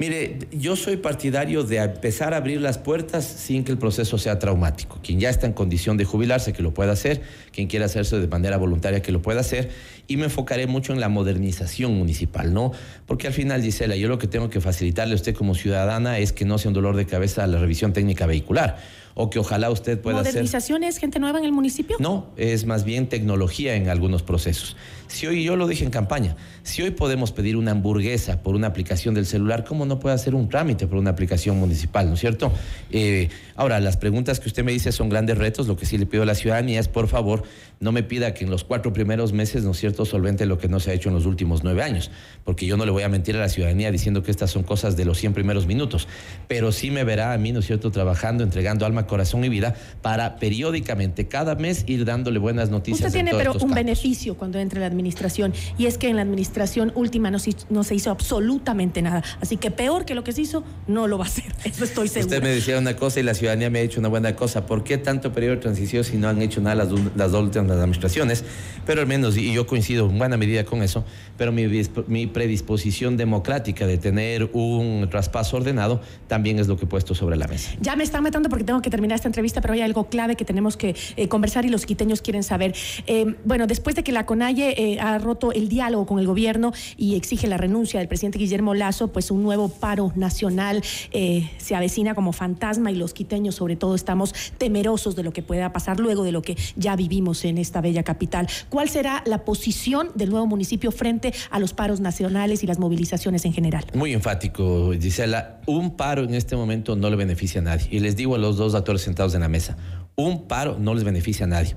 Mire, yo soy partidario de empezar a abrir las puertas sin que el proceso sea traumático. Quien ya está en condición de jubilarse, que lo pueda hacer. Quien quiera hacerse de manera voluntaria, que lo pueda hacer. Y me enfocaré mucho en la modernización municipal, ¿no? Porque al final, Gisela, yo lo que tengo que facilitarle a usted como ciudadana es que no sea un dolor de cabeza la revisión técnica vehicular o que ojalá usted pueda hacer. ¿Modernización es gente nueva en el municipio? No, es más bien tecnología en algunos procesos. Si hoy, yo lo dije en campaña, si hoy podemos pedir una hamburguesa por una aplicación del celular, ¿cómo no puede hacer un trámite por una aplicación municipal, ¿no es cierto? Eh, ahora, las preguntas que usted me dice son grandes retos. Lo que sí le pido a la ciudadanía es, por favor, no me pida que en los cuatro primeros meses, ¿no es cierto?, solvente lo que no se ha hecho en los últimos nueve años, porque yo no le voy a mentir a la ciudadanía diciendo que estas son cosas de los 100 primeros minutos, pero sí me verá a mí, ¿no es cierto?, trabajando, entregando alma, corazón y vida para periódicamente, cada mes, ir dándole buenas noticias. Usted tiene, pero un beneficio cuando entre la administración, y es que en la administración última no se, no se hizo absolutamente nada. Así que peor que lo que se hizo, no lo va a hacer. Eso estoy seguro. Usted me decía una cosa y la ciudadanía me ha hecho una buena cosa. ¿Por qué tanto periodo de transición si no han hecho nada las, las dos últimas administraciones? Pero al menos, y yo coincido en buena medida con eso, pero mi, mi predisposición democrática de tener un traspaso ordenado también es lo que he puesto sobre la mesa. Ya me están metiendo porque tengo que terminar esta entrevista, pero hay algo clave que tenemos que eh, conversar y los quiteños quieren saber. Eh, bueno, después de que la CONAIE eh, ha roto el diálogo con el gobierno y exige la renuncia del presidente Guillermo Lazo, pues un nuevo paro nacional se avecina como fantasma y los quiteños sobre todo estamos temerosos de lo que pueda pasar luego de lo que ya vivimos en esta bella capital. ¿Cuál será la posición del nuevo municipio frente a los paros nacionales y las movilizaciones en general? Muy enfático, Gisela. Un paro en este momento no le beneficia a nadie. Y les digo a los dos actores sentados en la mesa, un paro no les beneficia a nadie.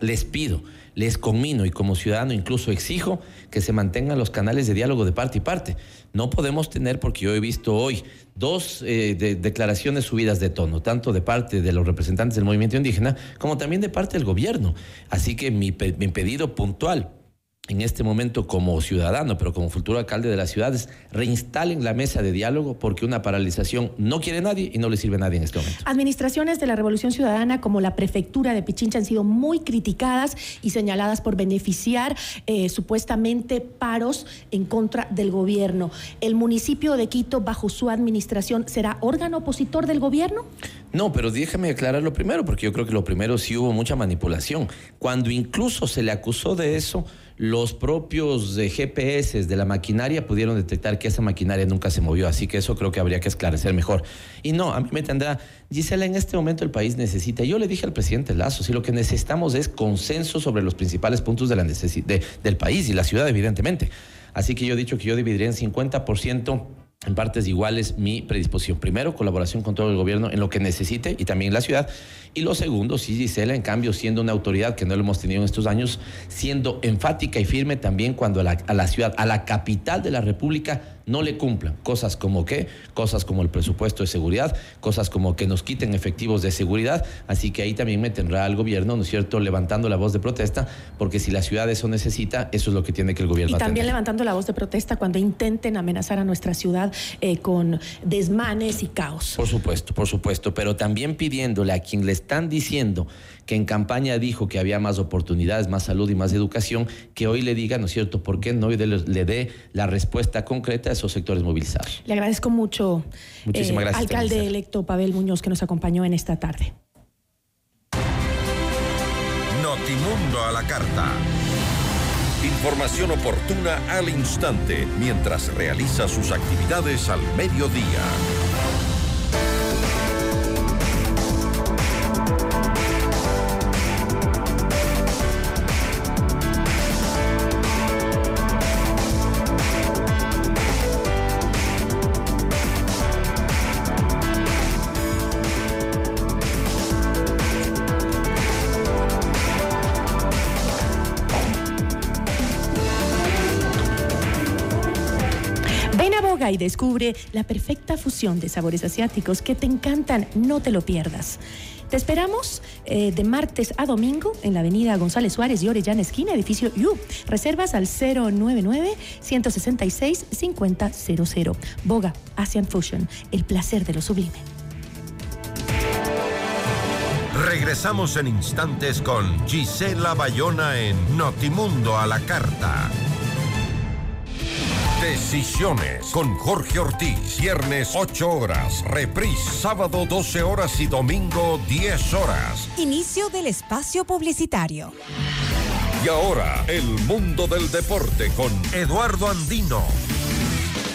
Les pido, les conmino y como ciudadano incluso exijo que se mantengan los canales de diálogo de parte y parte. No podemos tener, porque yo he visto hoy dos eh, declaraciones subidas de tono, tanto de parte de los representantes del movimiento indígena como también de parte del gobierno. Así que mi, mi pedido puntual en este momento como ciudadano, pero como futuro alcalde de las ciudades, reinstalen la mesa de diálogo porque una paralización no quiere nadie y no le sirve a nadie en este momento. Administraciones de la Revolución Ciudadana como la prefectura de Pichincha han sido muy criticadas y señaladas por beneficiar eh, supuestamente paros en contra del gobierno. ¿El municipio de Quito, bajo su administración, será órgano opositor del gobierno? No, pero déjame aclarar lo primero, porque yo creo que lo primero sí hubo mucha manipulación. Cuando incluso se le acusó de eso, los propios GPS de la maquinaria pudieron detectar que esa maquinaria nunca se movió, así que eso creo que habría que esclarecer mejor. Y no, a mí me tendrá, Gisela, en este momento el país necesita, yo le dije al presidente Lazo, si lo que necesitamos es consenso sobre los principales puntos de la del país y la ciudad, evidentemente. Así que yo he dicho que yo dividiré en 50% en partes iguales mi predisposición. Primero, colaboración con todo el gobierno en lo que necesite y también la ciudad. Y lo segundo, sí, Gisela, en cambio, siendo una autoridad que no lo hemos tenido en estos años, siendo enfática y firme también cuando a la, a la ciudad, a la capital de la República, no le cumplan. Cosas como qué, cosas como el presupuesto de seguridad, cosas como que nos quiten efectivos de seguridad. Así que ahí también me tendrá el gobierno, ¿no es cierto?, levantando la voz de protesta, porque si la ciudad eso necesita, eso es lo que tiene que el gobierno Y también levantando la voz de protesta cuando intenten amenazar a nuestra ciudad eh, con desmanes y caos. Por supuesto, por supuesto, pero también pidiéndole a quien le están diciendo que en campaña dijo que había más oportunidades, más salud y más educación, que hoy le diga, ¿no es cierto?, por qué no le dé la respuesta concreta esos sectores movilizados. Le agradezco mucho, Muchísimas eh, gracias, alcalde electo Pavel Muñoz, que nos acompañó en esta tarde. Notimundo a la carta. Información oportuna al instante mientras realiza sus actividades al mediodía. Y descubre la perfecta fusión de sabores asiáticos que te encantan. No te lo pierdas. Te esperamos eh, de martes a domingo en la avenida González Suárez y Orellana Esquina, edificio U. Reservas al 099-166-5000. Boga, Asian Fusion, el placer de lo sublime. Regresamos en instantes con Gisela Bayona en Notimundo a la carta. Decisiones con Jorge Ortiz. Viernes 8 horas. Reprise sábado 12 horas y domingo 10 horas. Inicio del espacio publicitario. Y ahora, el mundo del deporte con Eduardo Andino.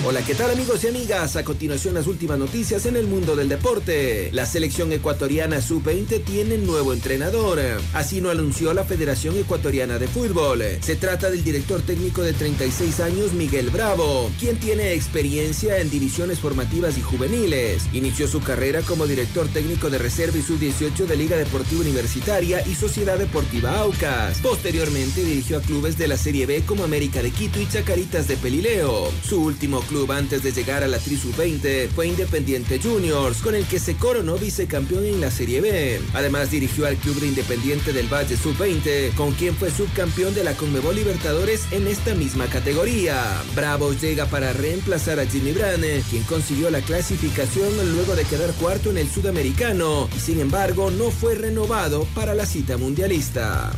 Hola, ¿qué tal amigos y amigas? A continuación las últimas noticias en el mundo del deporte. La selección ecuatoriana sub-20 tiene nuevo entrenador. Así lo anunció la Federación Ecuatoriana de Fútbol. Se trata del director técnico de 36 años, Miguel Bravo, quien tiene experiencia en divisiones formativas y juveniles. Inició su carrera como director técnico de reserva y sub-18 de Liga Deportiva Universitaria y Sociedad Deportiva Aucas. Posteriormente dirigió a clubes de la Serie B como América de Quito y Chacaritas de Pelileo. Su último club antes de llegar a la Tri Sub-20 fue Independiente Juniors, con el que se coronó vicecampeón en la Serie B. Además dirigió al club de Independiente del Valle Sub-20, con quien fue subcampeón de la Conmebol Libertadores en esta misma categoría. Bravo llega para reemplazar a Jimmy Brane, quien consiguió la clasificación luego de quedar cuarto en el Sudamericano y sin embargo no fue renovado para la cita mundialista.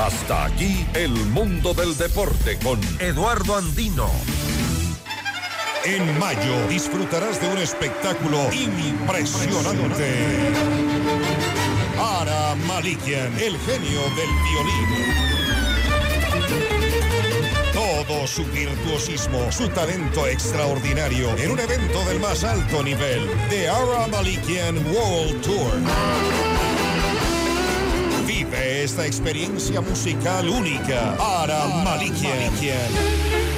Hasta aquí el mundo del deporte con Eduardo Andino. En mayo disfrutarás de un espectáculo impresionante. Ara Malikian, el genio del violín. Todo su virtuosismo, su talento extraordinario en un evento del más alto nivel, The Ara Malikian World Tour. Vive esta experiencia musical única. Ara Malikian.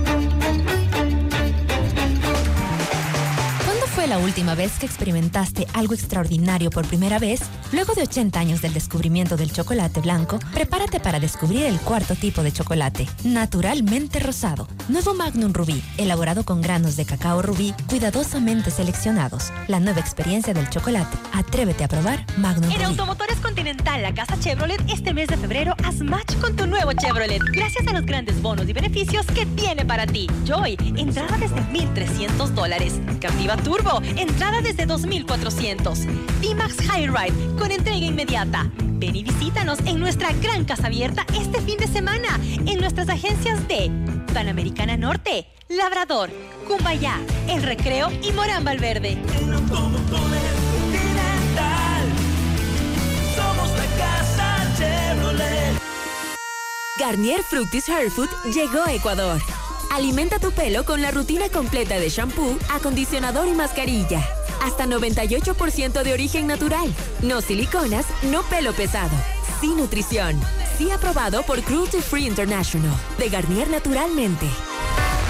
Fue la última vez que experimentaste algo extraordinario por primera vez? Luego de 80 años del descubrimiento del chocolate blanco, prepárate para descubrir el cuarto tipo de chocolate, naturalmente rosado. Nuevo Magnum Rubí, elaborado con granos de cacao rubí cuidadosamente seleccionados. La nueva experiencia del chocolate. Atrévete a probar Magnum En Rubí. Automotores Continental, la casa Chevrolet, este mes de febrero, haz match con tu nuevo Chevrolet. Gracias a los grandes bonos y beneficios que tiene para ti. Joy, entrada desde 1,300 dólares. Captiva Turbo, entrada desde 2,400. D-Max High Ride, con entrega inmediata. Ven y visítanos en nuestra gran casa abierta este fin de semana en nuestras agencias de Panamericana Norte, Labrador, Cumbayá, El Recreo y Morán Valverde. Garnier Fructis Hair Food llegó a Ecuador. Alimenta tu pelo con la rutina completa de shampoo, acondicionador y mascarilla. Hasta 98% de origen natural. No siliconas, no pelo pesado. Sin nutrición. Sí aprobado por Cruelty Free International. De Garnier naturalmente.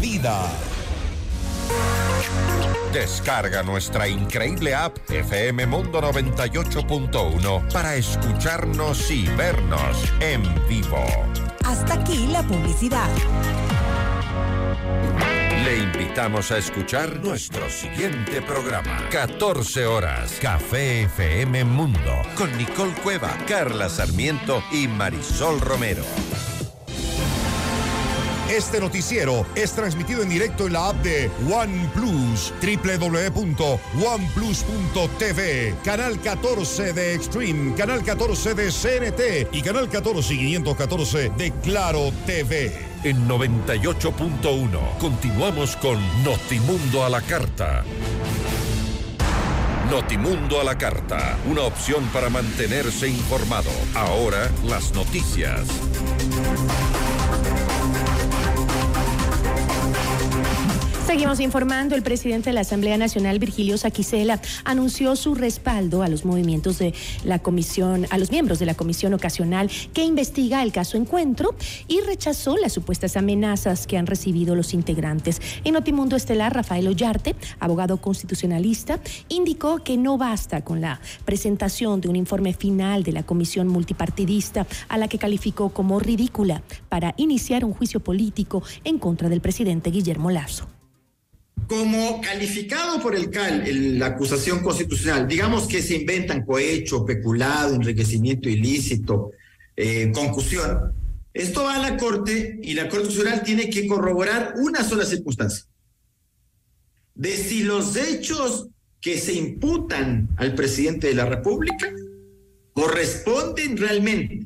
vida. Descarga nuestra increíble app FM Mundo 98.1 para escucharnos y vernos en vivo. Hasta aquí la publicidad. Le invitamos a escuchar nuestro siguiente programa. 14 horas. Café FM Mundo. Con Nicole Cueva, Carla Sarmiento y Marisol Romero. Este noticiero es transmitido en directo en la app de OnePlus, www.oneplus.tv, canal 14 de Extreme, canal 14 de CNT y canal 14 y 514 de Claro TV. En 98.1 continuamos con Notimundo a la carta. Notimundo a la carta, una opción para mantenerse informado. Ahora las noticias. Seguimos informando. El presidente de la Asamblea Nacional, Virgilio Saquicela, anunció su respaldo a los movimientos de la comisión, a los miembros de la comisión ocasional que investiga el caso Encuentro y rechazó las supuestas amenazas que han recibido los integrantes. En Notimundo Estelar, Rafael Ollarte, abogado constitucionalista, indicó que no basta con la presentación de un informe final de la comisión multipartidista a la que calificó como ridícula para iniciar un juicio político en contra del presidente Guillermo Lazo como calificado por el CAL, la acusación constitucional, digamos que se inventan cohecho, peculado, enriquecimiento ilícito, eh, concusión, esto va a la Corte y la Corte Constitucional tiene que corroborar una sola circunstancia. De si los hechos que se imputan al presidente de la República corresponden realmente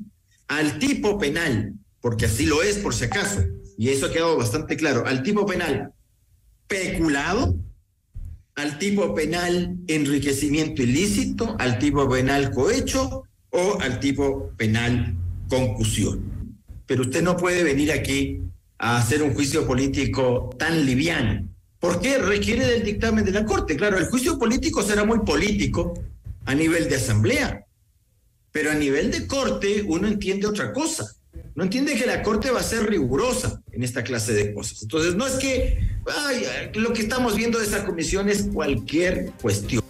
al tipo penal, porque así lo es por si acaso, y eso ha quedado bastante claro, al tipo penal peculado, al tipo penal enriquecimiento ilícito, al tipo penal cohecho o al tipo penal concusión. Pero usted no puede venir aquí a hacer un juicio político tan liviano. ¿Por qué? Requiere del dictamen de la Corte. Claro, el juicio político será muy político a nivel de asamblea, pero a nivel de Corte uno entiende otra cosa no entiende que la Corte va a ser rigurosa en esta clase de cosas. Entonces, no es que lo que estamos viendo de esa comisión es cualquier cuestión.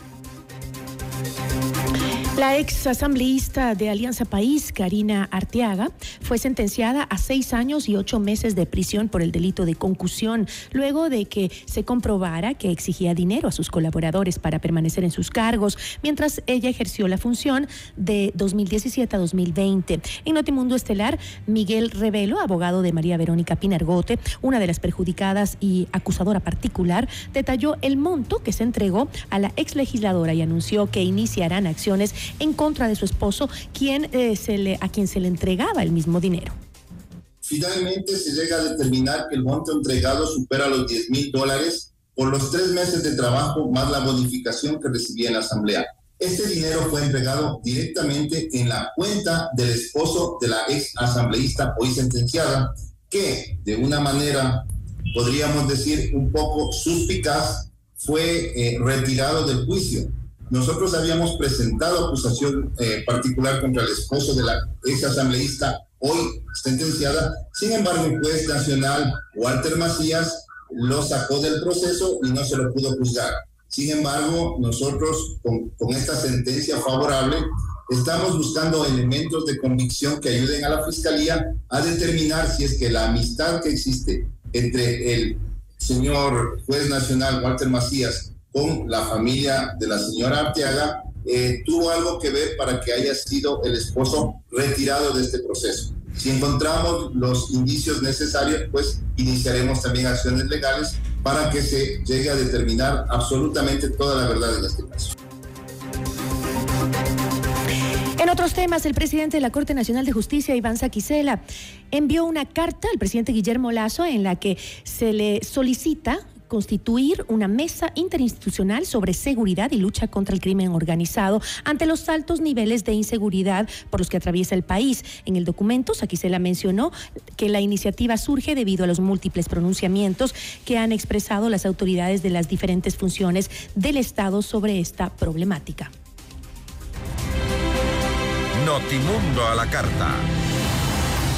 La ex asambleísta de Alianza País, Karina Arteaga, fue sentenciada a seis años y ocho meses de prisión por el delito de concusión, luego de que se comprobara que exigía dinero a sus colaboradores para permanecer en sus cargos, mientras ella ejerció la función de 2017 a 2020. En Notimundo Estelar, Miguel Revelo, abogado de María Verónica Pinargote, una de las perjudicadas y acusadora particular, detalló el monto que se entregó a la ex legisladora y anunció que iniciarán acciones en contra de su esposo, quien, eh, se le, a quien se le entregaba el mismo dinero. Finalmente se llega a determinar que el monto entregado supera los 10 mil dólares por los tres meses de trabajo más la bonificación que recibía en la asamblea. Este dinero fue entregado directamente en la cuenta del esposo de la ex asambleísta hoy sentenciada, que de una manera, podríamos decir, un poco suspicaz, fue eh, retirado del juicio nosotros habíamos presentado acusación eh, particular contra el esposo de la ex asambleísta hoy sentenciada. Sin embargo, el juez nacional Walter Macías lo sacó del proceso y no se lo pudo juzgar. Sin embargo, nosotros con, con esta sentencia favorable estamos buscando elementos de convicción que ayuden a la Fiscalía a determinar si es que la amistad que existe entre el señor juez nacional Walter Macías con la familia de la señora Arteaga eh, tuvo algo que ver para que haya sido el esposo retirado de este proceso. Si encontramos los indicios necesarios, pues iniciaremos también acciones legales para que se llegue a determinar absolutamente toda la verdad en este caso. En otros temas, el presidente de la Corte Nacional de Justicia, Iván Saquicela, envió una carta al presidente Guillermo Lazo en la que se le solicita constituir una mesa interinstitucional sobre seguridad y lucha contra el crimen organizado ante los altos niveles de inseguridad por los que atraviesa el país. En el documento, la mencionó que la iniciativa surge debido a los múltiples pronunciamientos que han expresado las autoridades de las diferentes funciones del Estado sobre esta problemática. Notimundo a la carta.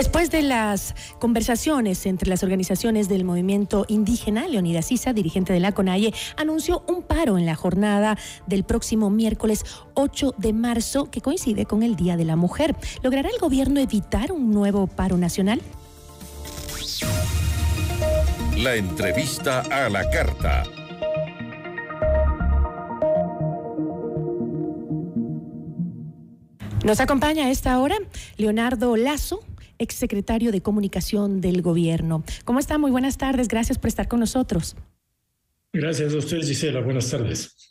Después de las conversaciones entre las organizaciones del movimiento indígena, Leonidas Sisa, dirigente de la CONAIE, anunció un paro en la jornada del próximo miércoles 8 de marzo, que coincide con el Día de la Mujer. ¿Logrará el gobierno evitar un nuevo paro nacional? La entrevista a la carta. Nos acompaña a esta hora Leonardo Lazo, exsecretario de Comunicación del Gobierno. ¿Cómo está? Muy buenas tardes. Gracias por estar con nosotros. Gracias a usted, Gisela. Buenas tardes.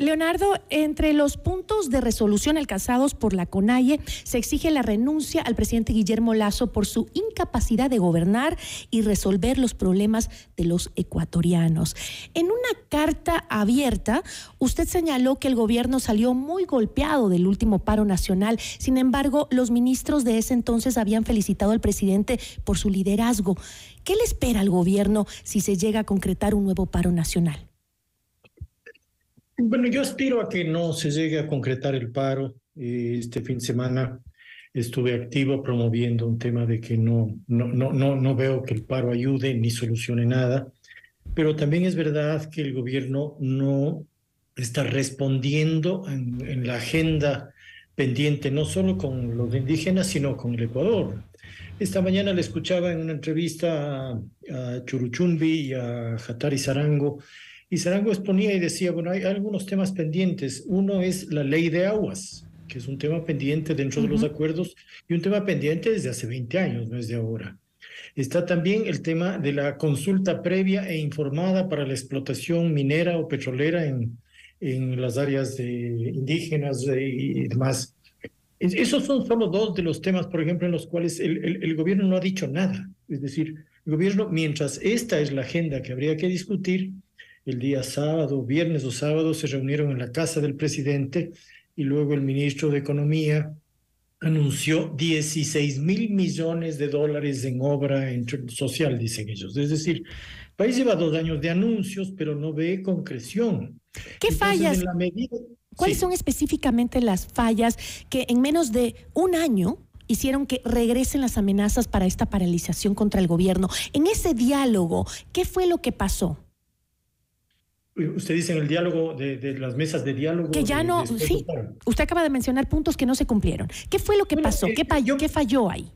Leonardo, entre los puntos de resolución alcanzados por la CONAIE se exige la renuncia al presidente Guillermo Lazo por su incapacidad de gobernar y resolver los problemas de los ecuatorianos. En una carta abierta, usted señaló que el gobierno salió muy golpeado del último paro nacional. Sin embargo, los ministros de ese entonces habían felicitado al presidente por su liderazgo. ¿Qué le espera al gobierno si se llega a concretar un nuevo paro nacional? Bueno, yo aspiro a que no se llegue a concretar el paro. Este fin de semana estuve activo promoviendo un tema de que no, no, no, no, no veo que el paro ayude ni solucione nada, pero también es verdad que el gobierno no está respondiendo en, en la agenda pendiente, no solo con los indígenas, sino con el Ecuador. Esta mañana le escuchaba en una entrevista a, a Churuchumbi y a Jatari Sarango, y Sarango exponía y decía, bueno, hay algunos temas pendientes. Uno es la ley de aguas, que es un tema pendiente dentro de los acuerdos y un tema pendiente desde hace 20 años, no es de ahora. Está también el tema de la consulta previa e informada para la explotación minera o petrolera en, en las áreas de indígenas y demás. Esos son solo dos de los temas, por ejemplo, en los cuales el, el, el, gobierno no ha dicho nada. Es decir, el gobierno, mientras esta es la agenda que habría que discutir, el día sábado, viernes o sábado, se reunieron en la casa del presidente y luego el ministro de Economía anunció 16 mil millones de dólares en obra social, dicen ellos. Es decir, el país lleva dos años de anuncios, pero no ve concreción. ¿Qué Entonces, fallas? Medida... ¿Cuáles sí. son específicamente las fallas que en menos de un año hicieron que regresen las amenazas para esta paralización contra el gobierno? En ese diálogo, ¿qué fue lo que pasó? Usted dice en el diálogo de, de, las mesas de diálogo. Que ya de, no, sí. Usted acaba de mencionar puntos que no se cumplieron. ¿Qué fue lo que bueno, pasó? Eh, ¿Qué, falló, yo, ¿Qué falló ahí?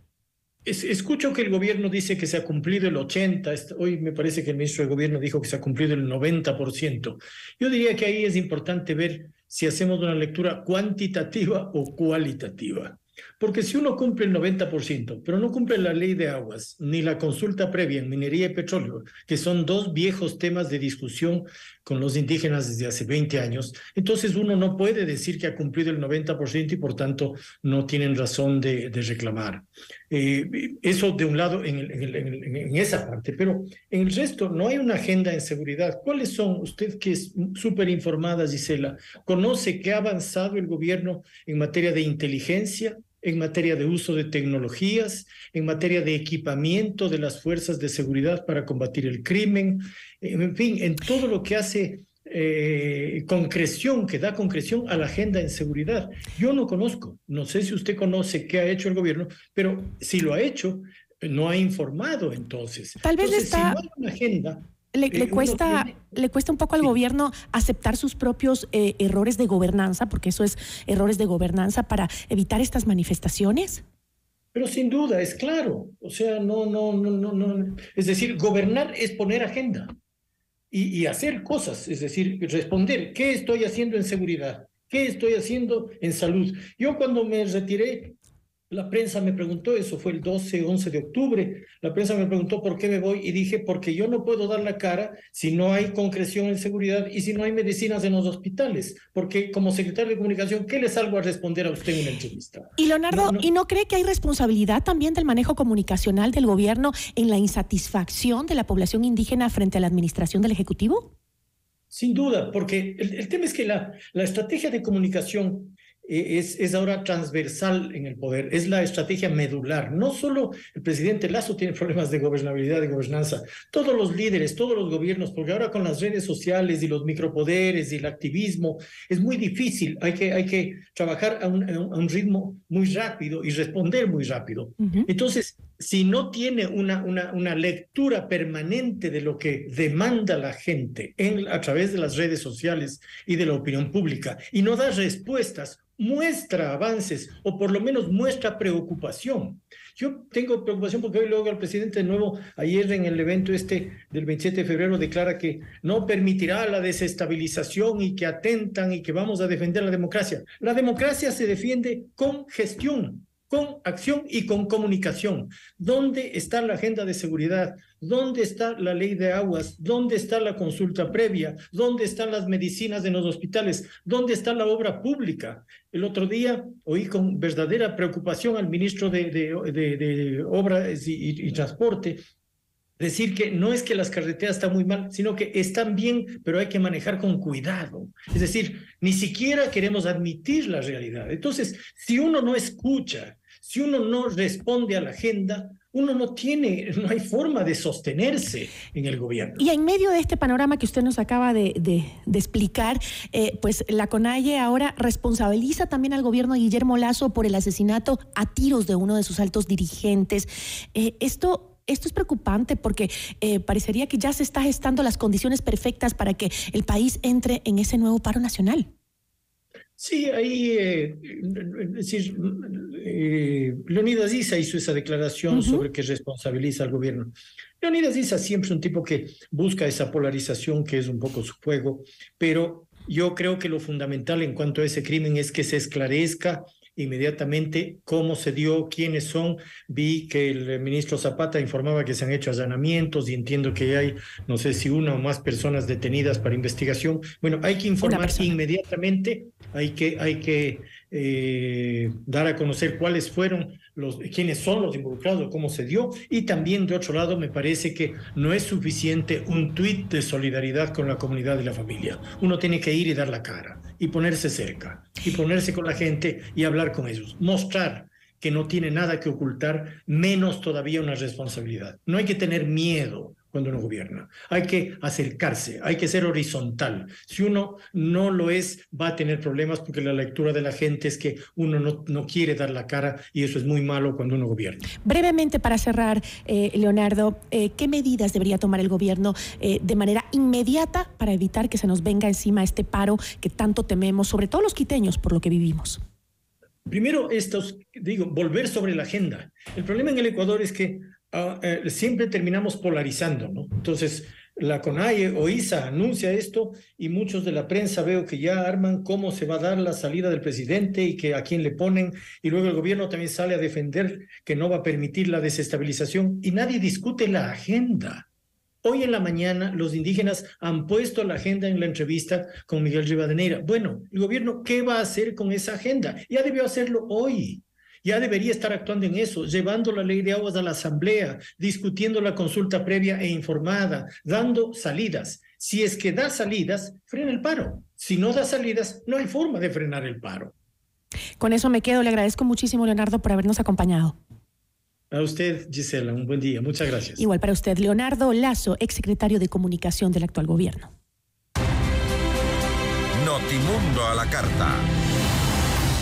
Es, escucho que el gobierno dice que se ha cumplido el 80, hoy me parece que el ministro de Gobierno dijo que se ha cumplido el 90%. Yo diría que ahí es importante ver si hacemos una lectura cuantitativa o cualitativa. Porque si uno cumple el 90%, pero no cumple la ley de aguas ni la consulta previa en minería y petróleo, que son dos viejos temas de discusión con los indígenas desde hace 20 años, entonces uno no puede decir que ha cumplido el 90% y por tanto no tienen razón de, de reclamar. Eh, eso de un lado en, el, en, el, en, esa parte, pero en el resto no hay una agenda en seguridad. ¿Cuáles son? Usted que es súper informada, Gisela, ¿conoce que ha avanzado el gobierno en materia de inteligencia? En materia de uso de tecnologías, en materia de equipamiento de las fuerzas de seguridad para combatir el crimen, en fin, en todo lo que hace eh, concreción, que da concreción a la agenda en seguridad. Yo no conozco, no sé si usted conoce qué ha hecho el gobierno, pero si lo ha hecho, no ha informado entonces. Tal vez entonces, está... si no hay una agenda, le, le, cuesta, le cuesta un poco al sí. gobierno aceptar sus propios eh, errores de gobernanza, porque eso es errores de gobernanza para evitar estas manifestaciones. Pero sin duda, es claro. O sea, no, no, no, no, no. Es decir, gobernar es poner agenda y, y hacer cosas. Es decir, responder, ¿qué estoy haciendo en seguridad? ¿Qué estoy haciendo en salud? Yo cuando me retiré la prensa me preguntó, eso fue el 12, 11 de octubre, la prensa me preguntó por qué me voy y dije, porque yo no puedo dar la cara si no hay concreción en seguridad y si no hay medicinas en los hospitales, porque como secretario de comunicación, ¿qué le salgo a responder a usted en una entrevista? Y Leonardo, no, no... ¿y no cree que hay responsabilidad también del manejo comunicacional del gobierno en la insatisfacción de la población indígena frente a la administración del Ejecutivo? Sin duda, porque el, el tema es que la, la estrategia de comunicación es, es, ahora transversal en el poder, es la estrategia medular. No solo el presidente Lazo tiene problemas de gobernabilidad y gobernanza, todos los líderes, todos los gobiernos, porque ahora con las redes sociales y los micropoderes y el activismo es muy difícil, hay que, hay que trabajar a un, a un ritmo muy rápido y responder muy rápido. Uh -huh. Entonces, si no tiene una, una, una, lectura permanente de lo que demanda la gente en, a través de las redes sociales y de la opinión pública y no da respuestas, muestra avances o por lo menos muestra preocupación. Yo tengo preocupación porque hoy luego el presidente de nuevo, ayer en el evento este del 27 de febrero, declara que no permitirá la desestabilización y que atentan y que vamos a defender la democracia. La democracia se defiende con gestión, con acción y con comunicación. ¿Dónde está la agenda de seguridad? ¿Dónde está la ley de aguas? ¿Dónde está la consulta previa? ¿Dónde están las medicinas en los hospitales? ¿Dónde está la obra pública? El otro día oí con verdadera preocupación al ministro de, de, de, Obras y, y Transporte decir que no es que las carreteras están muy mal, sino que están bien, pero hay que manejar con cuidado. Es decir, ni siquiera queremos admitir la realidad. Entonces, si uno no escucha, si uno no responde a la agenda, uno no tiene, no hay forma de sostenerse en el gobierno. Y en medio de este panorama que usted nos acaba de, explicar, eh, pues la CONAIE ahora responsabiliza también al gobierno de Guillermo Lazo por el asesinato a tiros de uno de sus altos dirigentes. Eh, esto esto es preocupante porque eh, parecería que ya se está gestando las condiciones perfectas para que el país entre en ese nuevo paro nacional. Sí, ahí, eh, es decir, eh, Leonidas Issa hizo esa declaración sobre que responsabiliza al gobierno. Leonidas Issa siempre es un tipo que busca esa polarización que es un poco su juego, pero yo creo que lo fundamental en cuanto a ese crimen es que se esclarezca inmediatamente cómo se dio, quiénes son. Vi que el ministro Zapata informaba que se han hecho allanamientos y entiendo que hay, no sé si una o más personas detenidas para investigación. Bueno, hay que informar inmediatamente, hay que, hay que eh, dar a conocer cuáles fueron los, quiénes son los involucrados, cómo se dio. Y también, de otro lado, me parece que no es suficiente un tuit de solidaridad con la comunidad y la familia. Uno tiene que ir y dar la cara y ponerse cerca y ponerse con la gente y hablar con ellos, mostrar que no tiene nada que ocultar, menos todavía una responsabilidad. No hay que tener miedo cuando uno gobierna. Hay que acercarse, hay que ser horizontal. Si uno no lo es, va a tener problemas porque la lectura de la gente es que uno no, no quiere dar la cara y eso es muy malo cuando uno gobierna. Brevemente, para cerrar, eh, Leonardo, eh, ¿qué medidas debería tomar el gobierno eh, de manera inmediata para evitar que se nos venga encima este paro que tanto tememos, sobre todo los quiteños, por lo que vivimos? Primero, estos, digo, volver sobre la agenda. El problema en el Ecuador es que Eh, siempre terminamos polarizando, ¿no? Entonces, la CONAIE o ISA anuncia esto y muchos de la prensa veo que ya arman cómo se va a dar la salida del presidente y que a quién le ponen y luego el gobierno también sale a defender que no va a permitir la desestabilización y nadie discute la agenda. Hoy en la mañana los indígenas han puesto la agenda en la entrevista con Miguel Rivadeneira. Bueno, el gobierno, ¿qué va a hacer con esa agenda? Ya debió hacerlo hoy ya debería estar actuando en eso, llevando la ley de aguas a la Asamblea, discutiendo la consulta previa e informada, dando salidas. Si es que da salidas, frena el paro. Si no da salidas, no hay forma de frenar el paro. Con eso me quedo. Le agradezco muchísimo, Leonardo, por habernos acompañado. A usted, Gisela, un buen día. Muchas gracias. Igual para usted, Leonardo Lazo, exsecretario de Comunicación del actual gobierno. Notimundo a la carta.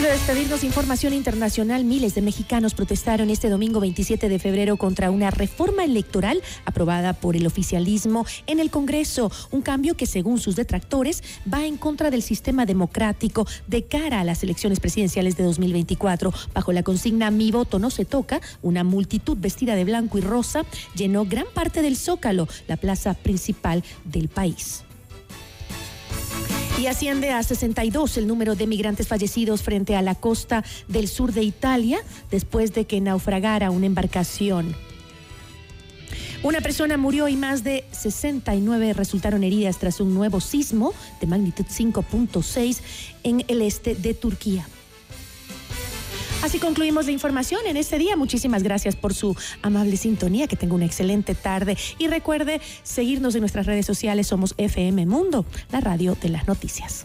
Antes de despedirnos, información internacional, miles de mexicanos protestaron este domingo 27 de febrero contra una reforma electoral aprobada por el oficialismo en el Congreso, un cambio que según sus detractores va en contra del sistema democrático de cara a las elecciones presidenciales de 2024. Bajo la consigna Mi voto no se toca, una multitud vestida de blanco y rosa llenó gran parte del Zócalo, la plaza principal del país. Y asciende a 62 el número de migrantes fallecidos frente a la costa del sur de Italia después de que naufragara una embarcación. Una persona murió y más de 69 resultaron heridas tras un nuevo sismo de magnitud 5.6 en el este de Turquía. Así concluimos la información en este día. Muchísimas gracias por su amable sintonía. Que tenga una excelente tarde. Y recuerde seguirnos en nuestras redes sociales. Somos FM Mundo, la radio de las noticias.